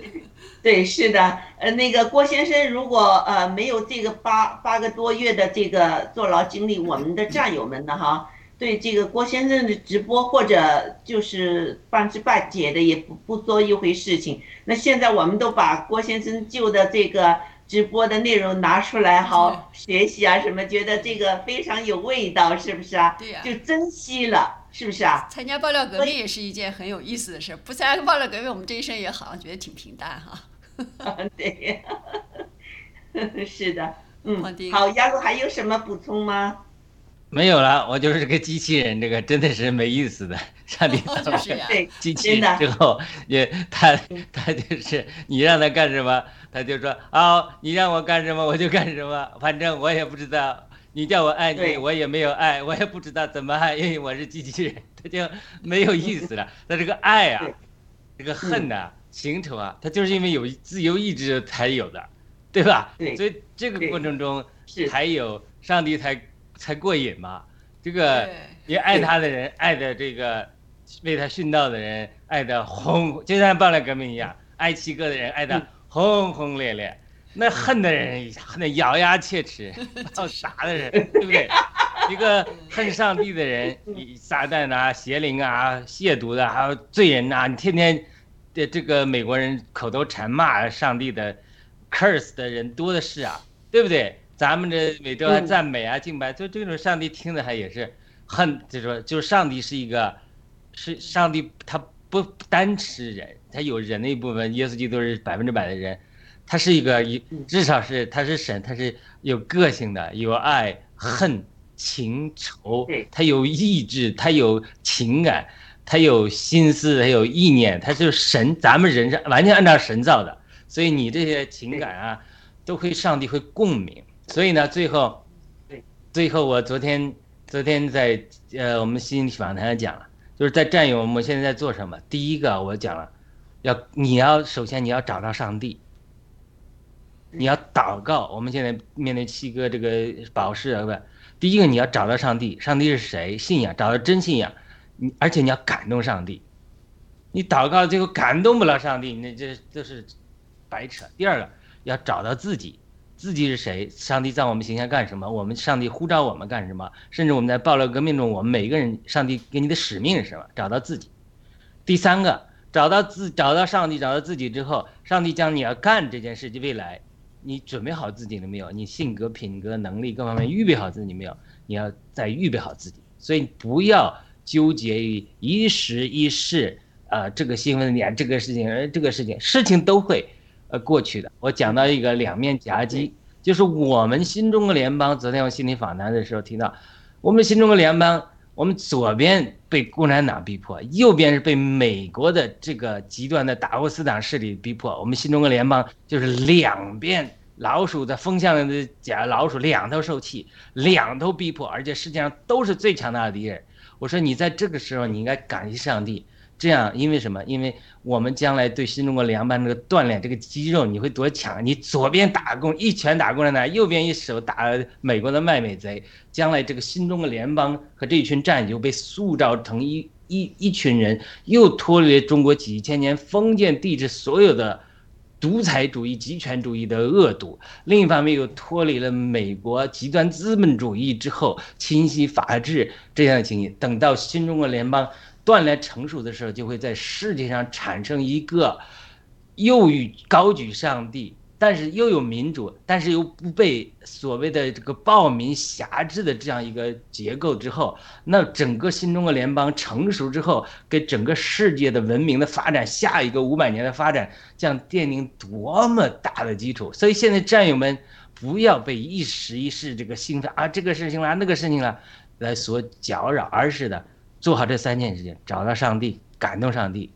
<laughs> 对，是的，呃，那个郭先生，如果呃没有这个八八个多月的这个坐牢经历，我们的战友们呢哈，对这个郭先生的直播或者就是半知半解的也不不做一回事情。那现在我们都把郭先生旧的这个直播的内容拿出来，好学习啊什么，觉得这个非常有味道，是不是啊？对呀就珍惜了，是不是啊？参加爆料革命也是一件很有意思的事儿。不参加爆料革命，我们这一生也好像觉得挺平淡哈。<laughs> 对，<laughs> 是的，嗯，好，丫头还有什么补充吗？没有了，我就是个机器人，这个真的是没意思的。<laughs> 上帝造了机器人之后，也他他就是你让他干什么，他就说啊、你让我干什么我就干什么，反正我也不知道。你叫我爱你，对我也没有爱，我也不知道怎么爱，因为我是机器人，他就没有意思了。<laughs> 他这个爱啊，这个恨呐、情仇啊，他就是因为有自由意志才有的，对吧？对所以这个过程中是才有上帝才才过瘾嘛。这个对你爱他的人，爱的这个为他殉道的人，爱的轰，就像暴乱革命一样，爱七哥的人爱的轰轰烈烈，那恨的人恨的咬牙切齿，<laughs> 要啥的人，对不对？一个恨上帝的人，撒旦啊、邪灵啊、亵渎的，还有罪人呐、你天天的这个美国人口头禅骂上帝的 curse 的人多的是啊，对不对？咱们这每周还嗯。赞美啊、敬拜，就这种上帝听的还也是恨，就说就是上帝是一个，是上帝他不不单吃人，他有人的一部分，耶稣基督是百分之百的人，他是一个一至少是他是神，他是有个性的，有爱恨情仇，他有意志，他有情感，他有心思，他有意念，他就是神，咱们人是完全按照神造的，所以你这些情感啊，都会上帝会共鸣。所以呢，最后对，最后我昨天昨天在呃我们心理访谈上讲了，就是在战友我们现在在做什么？第一个我讲了，要你要首先你要找到上帝，你要祷告。我们现在面对七哥这个保释啊，不，第一个你要找到上帝，上帝是谁？信仰，找到真信仰，你而且你要感动上帝。你祷告最后感动不了上帝，那这这是白扯。第二个要找到自己，自己是谁？上帝在我们形象干什么？我们上帝呼召我们干什么？甚至我们在暴乱革命中，我们每个人，上帝给你的使命是什么？找到自己。第三个，找到自找到上帝，找到自己之后，上帝将你要干这件事情，未来你准备好自己了没有？你性格、品格、能力各方面预备好自己没有？你要再预备好自己。所以不要纠结于一时一事，呃，这个新闻点，这个事情，呃，这个事情，事情都会呃过去的。我讲到一个两面夹击，就是我们新中国联邦。昨天我心理访谈的时候提到，我们新中国联邦，我们左边被共产党逼迫，右边是被美国的这个极端的达沃斯党势力逼迫。我们新中国联邦就是两边老鼠在风向的夹老鼠两头受气，两头逼迫，而且世界上都是最强大的敌人。我说你在这个时候你应该感谢上帝，这样因为什么？因为我们将来对新中国联邦这个锻炼这个肌肉，你会多强？你左边打共一拳打共产党，右边一手打美国的卖美贼，将来这个新中国联邦和这一群战友被塑造成一一一群人，又脱离中国几千年封建帝制所有的。独裁主义、极权主义的恶毒，另一方面又脱离了美国极端资本主义之后侵袭法治这样的情形。等到新中国联邦锻炼成熟的时候，就会在世界上产生一个又与高举上帝。但是又有民主，但是又不被所谓的这个暴民辖制的这样一个结构之后，那整个新中国联邦成熟之后，给整个世界的文明的发展，下一个五百年的发展，将奠定多么大的基础。所以现在战友们不要被一时一事这个兴奋啊，这个事情啦，那个事情啦，来所搅扰，而是的做好这三件事情：找到上帝，感动上帝；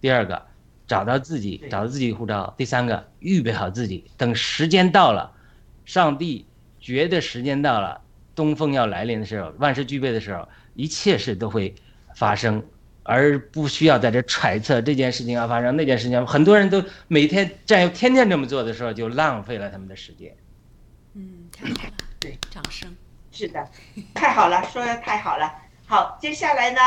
第二个。找到自己，找到自己的护照。第三个，预备好自己，等时间到了，上帝觉得时间到了，东风要来临的时候，万事俱备的时候，一切事都会发生，而不需要在这揣测这件事情要发生，那件事情。很多人都每天占有天天这么做的时候，就浪费了他们的时间。嗯，太好了，对，掌声。是的，太好了，说的太好了。好，接下来呢？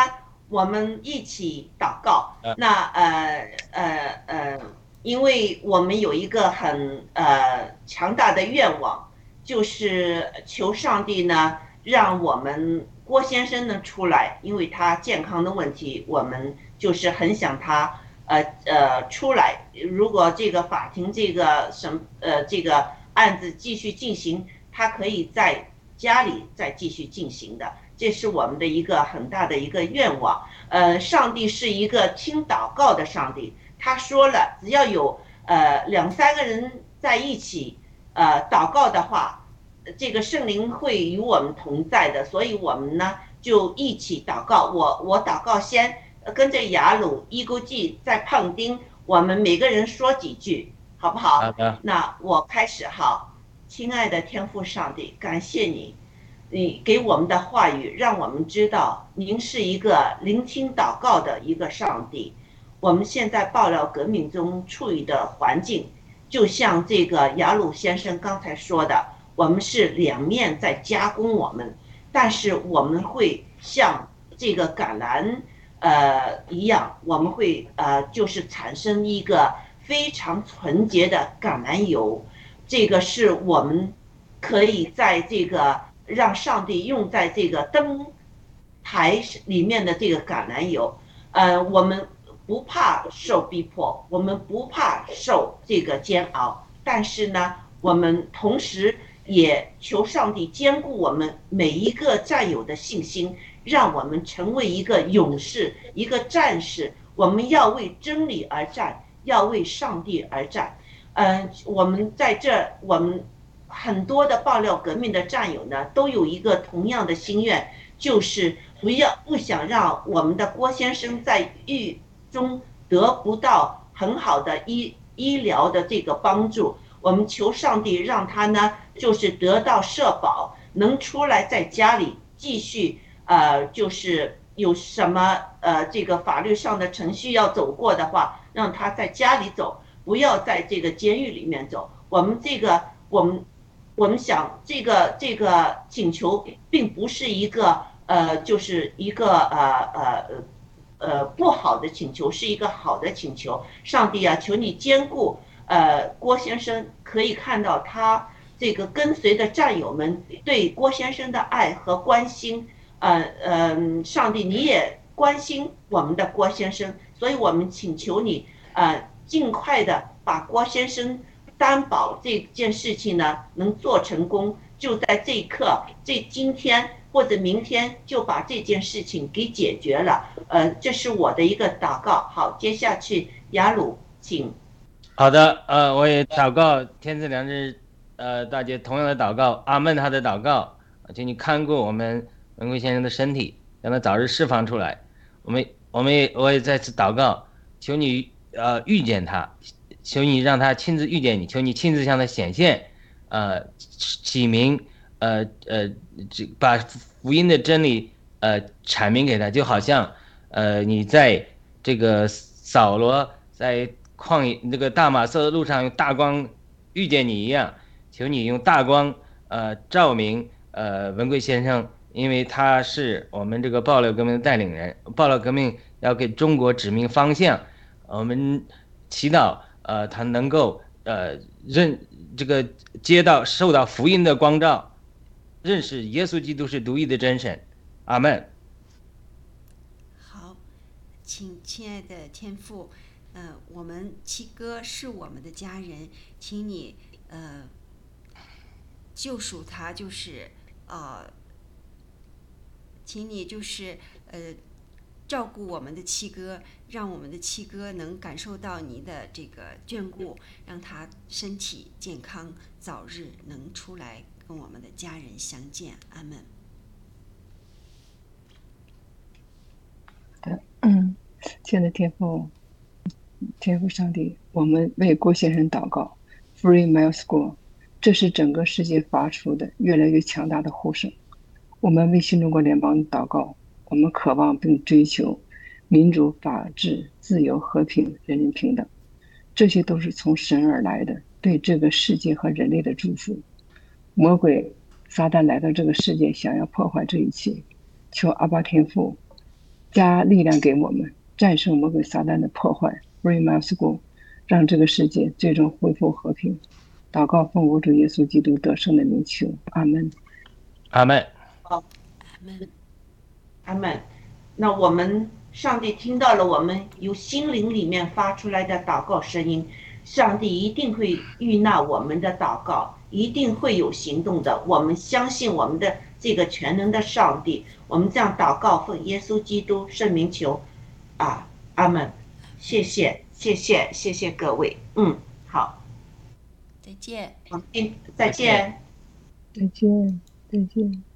我们一起祷告。那呃呃呃，因为我们有一个很呃强大的愿望，就是求上帝呢，让我们郭先生呢出来，因为他健康的问题，我们就是很想他呃呃出来。如果这个法庭这个审呃这个案子继续进行，他可以在家里再继续进行的。这是我们的一个很大的一个愿望。呃，上帝是一个听祷告的上帝，他说了，只要有呃两三个人在一起，呃祷告的话，这个圣灵会与我们同在的。所以，我们呢就一起祷告。我我祷告先跟着雅鲁、伊勾记在胖丁，我们每个人说几句，好不好？好的。那我开始哈，亲爱的天父上帝，感谢你。你给我们的话语，让我们知道您是一个聆听祷告的一个上帝。我们现在爆料革命中处于的环境，就像这个雅鲁先生刚才说的，我们是两面在加工我们，但是我们会像这个橄榄呃一样，我们会呃就是产生一个非常纯洁的橄榄油，这个是我们可以在这个。让上帝用在这个灯台里面的这个橄榄油，呃，我们不怕受逼迫，我们不怕受这个煎熬，但是呢，我们同时也求上帝兼顾我们每一个战友的信心，让我们成为一个勇士，一个战士。我们要为真理而战，要为上帝而战。嗯，我们在这，我们。很多的爆料革命的战友呢，都有一个同样的心愿，就是不要不想让我们的郭先生在狱中得不到很好的医医疗的这个帮助。我们求上帝让他呢，就是得到社保，能出来在家里继续呃，就是有什么呃这个法律上的程序要走过的话，让他在家里走，不要在这个监狱里面走。我们这个我们。我们想，这个这个请求并不是一个呃，就是一个呃呃呃不好的请求，是一个好的请求。上帝啊，求你兼顾呃郭先生，可以看到他这个跟随的战友们对郭先生的爱和关心。呃呃，上帝你也关心我们的郭先生，所以我们请求你呃尽快的把郭先生。担保这件事情呢能做成功，就在这一刻，这今天或者明天就把这件事情给解决了。呃，这是我的一个祷告。好，接下去雅鲁，请。好的，呃，我也祷告天赐良知，呃，大姐同样的祷告，阿门，他的祷告，请你看顾我们文贵先生的身体，让他早日释放出来。我们，我们也，我也再次祷告，求你，呃，遇见他，求你让他亲自遇见你，求你亲自向他显现，呃，启明，呃呃，这把福音的真理，呃，阐明给他，就好像，呃，你在这个扫罗在旷野那个大马色的路上用大光遇见你一样，求你用大光，呃，照明，呃，文贵先生。因为他是我们这个爆料革命的带领人，爆料革命要给中国指明方向，我们祈祷，呃，他能够呃认这个接到受到福音的光照，认识耶稣基督是独一的真神，阿门。好，请亲爱的天父，呃，我们七哥是我们的家人，请你呃救赎他，就是呃。请你就是呃照顾我们的七哥，让我们的七哥能感受到你的这个眷顾，让他身体健康，早日能出来跟我们的家人相见。阿门。嗯，亲爱的天父，天父上帝，我们为郭先生祷告，Free Mile School，这是整个世界发出的越来越强大的呼声。我们为新中国联邦祷告，我们渴望并追求民主、法治、自由、和平、人人平等，这些都是从神而来的，对这个世界和人类的祝福。魔鬼撒旦来到这个世界，想要破坏这一切，求阿巴天父加力量给我们，战胜魔鬼撒旦的破坏。Go，让这个世界最终恢复和平。祷告奉我主耶稣基督得胜的名求，阿门，阿门。阿门，阿门。那我们上帝听到了我们由心灵里面发出来的祷告声音，上帝一定会遇纳我们的祷告，一定会有行动的。我们相信我们的这个全能的上帝。我们这样祷告，奉耶稣基督圣名求，啊，阿门。谢谢，谢谢，谢谢各位。嗯，好，再见。好，再见，再见，再见。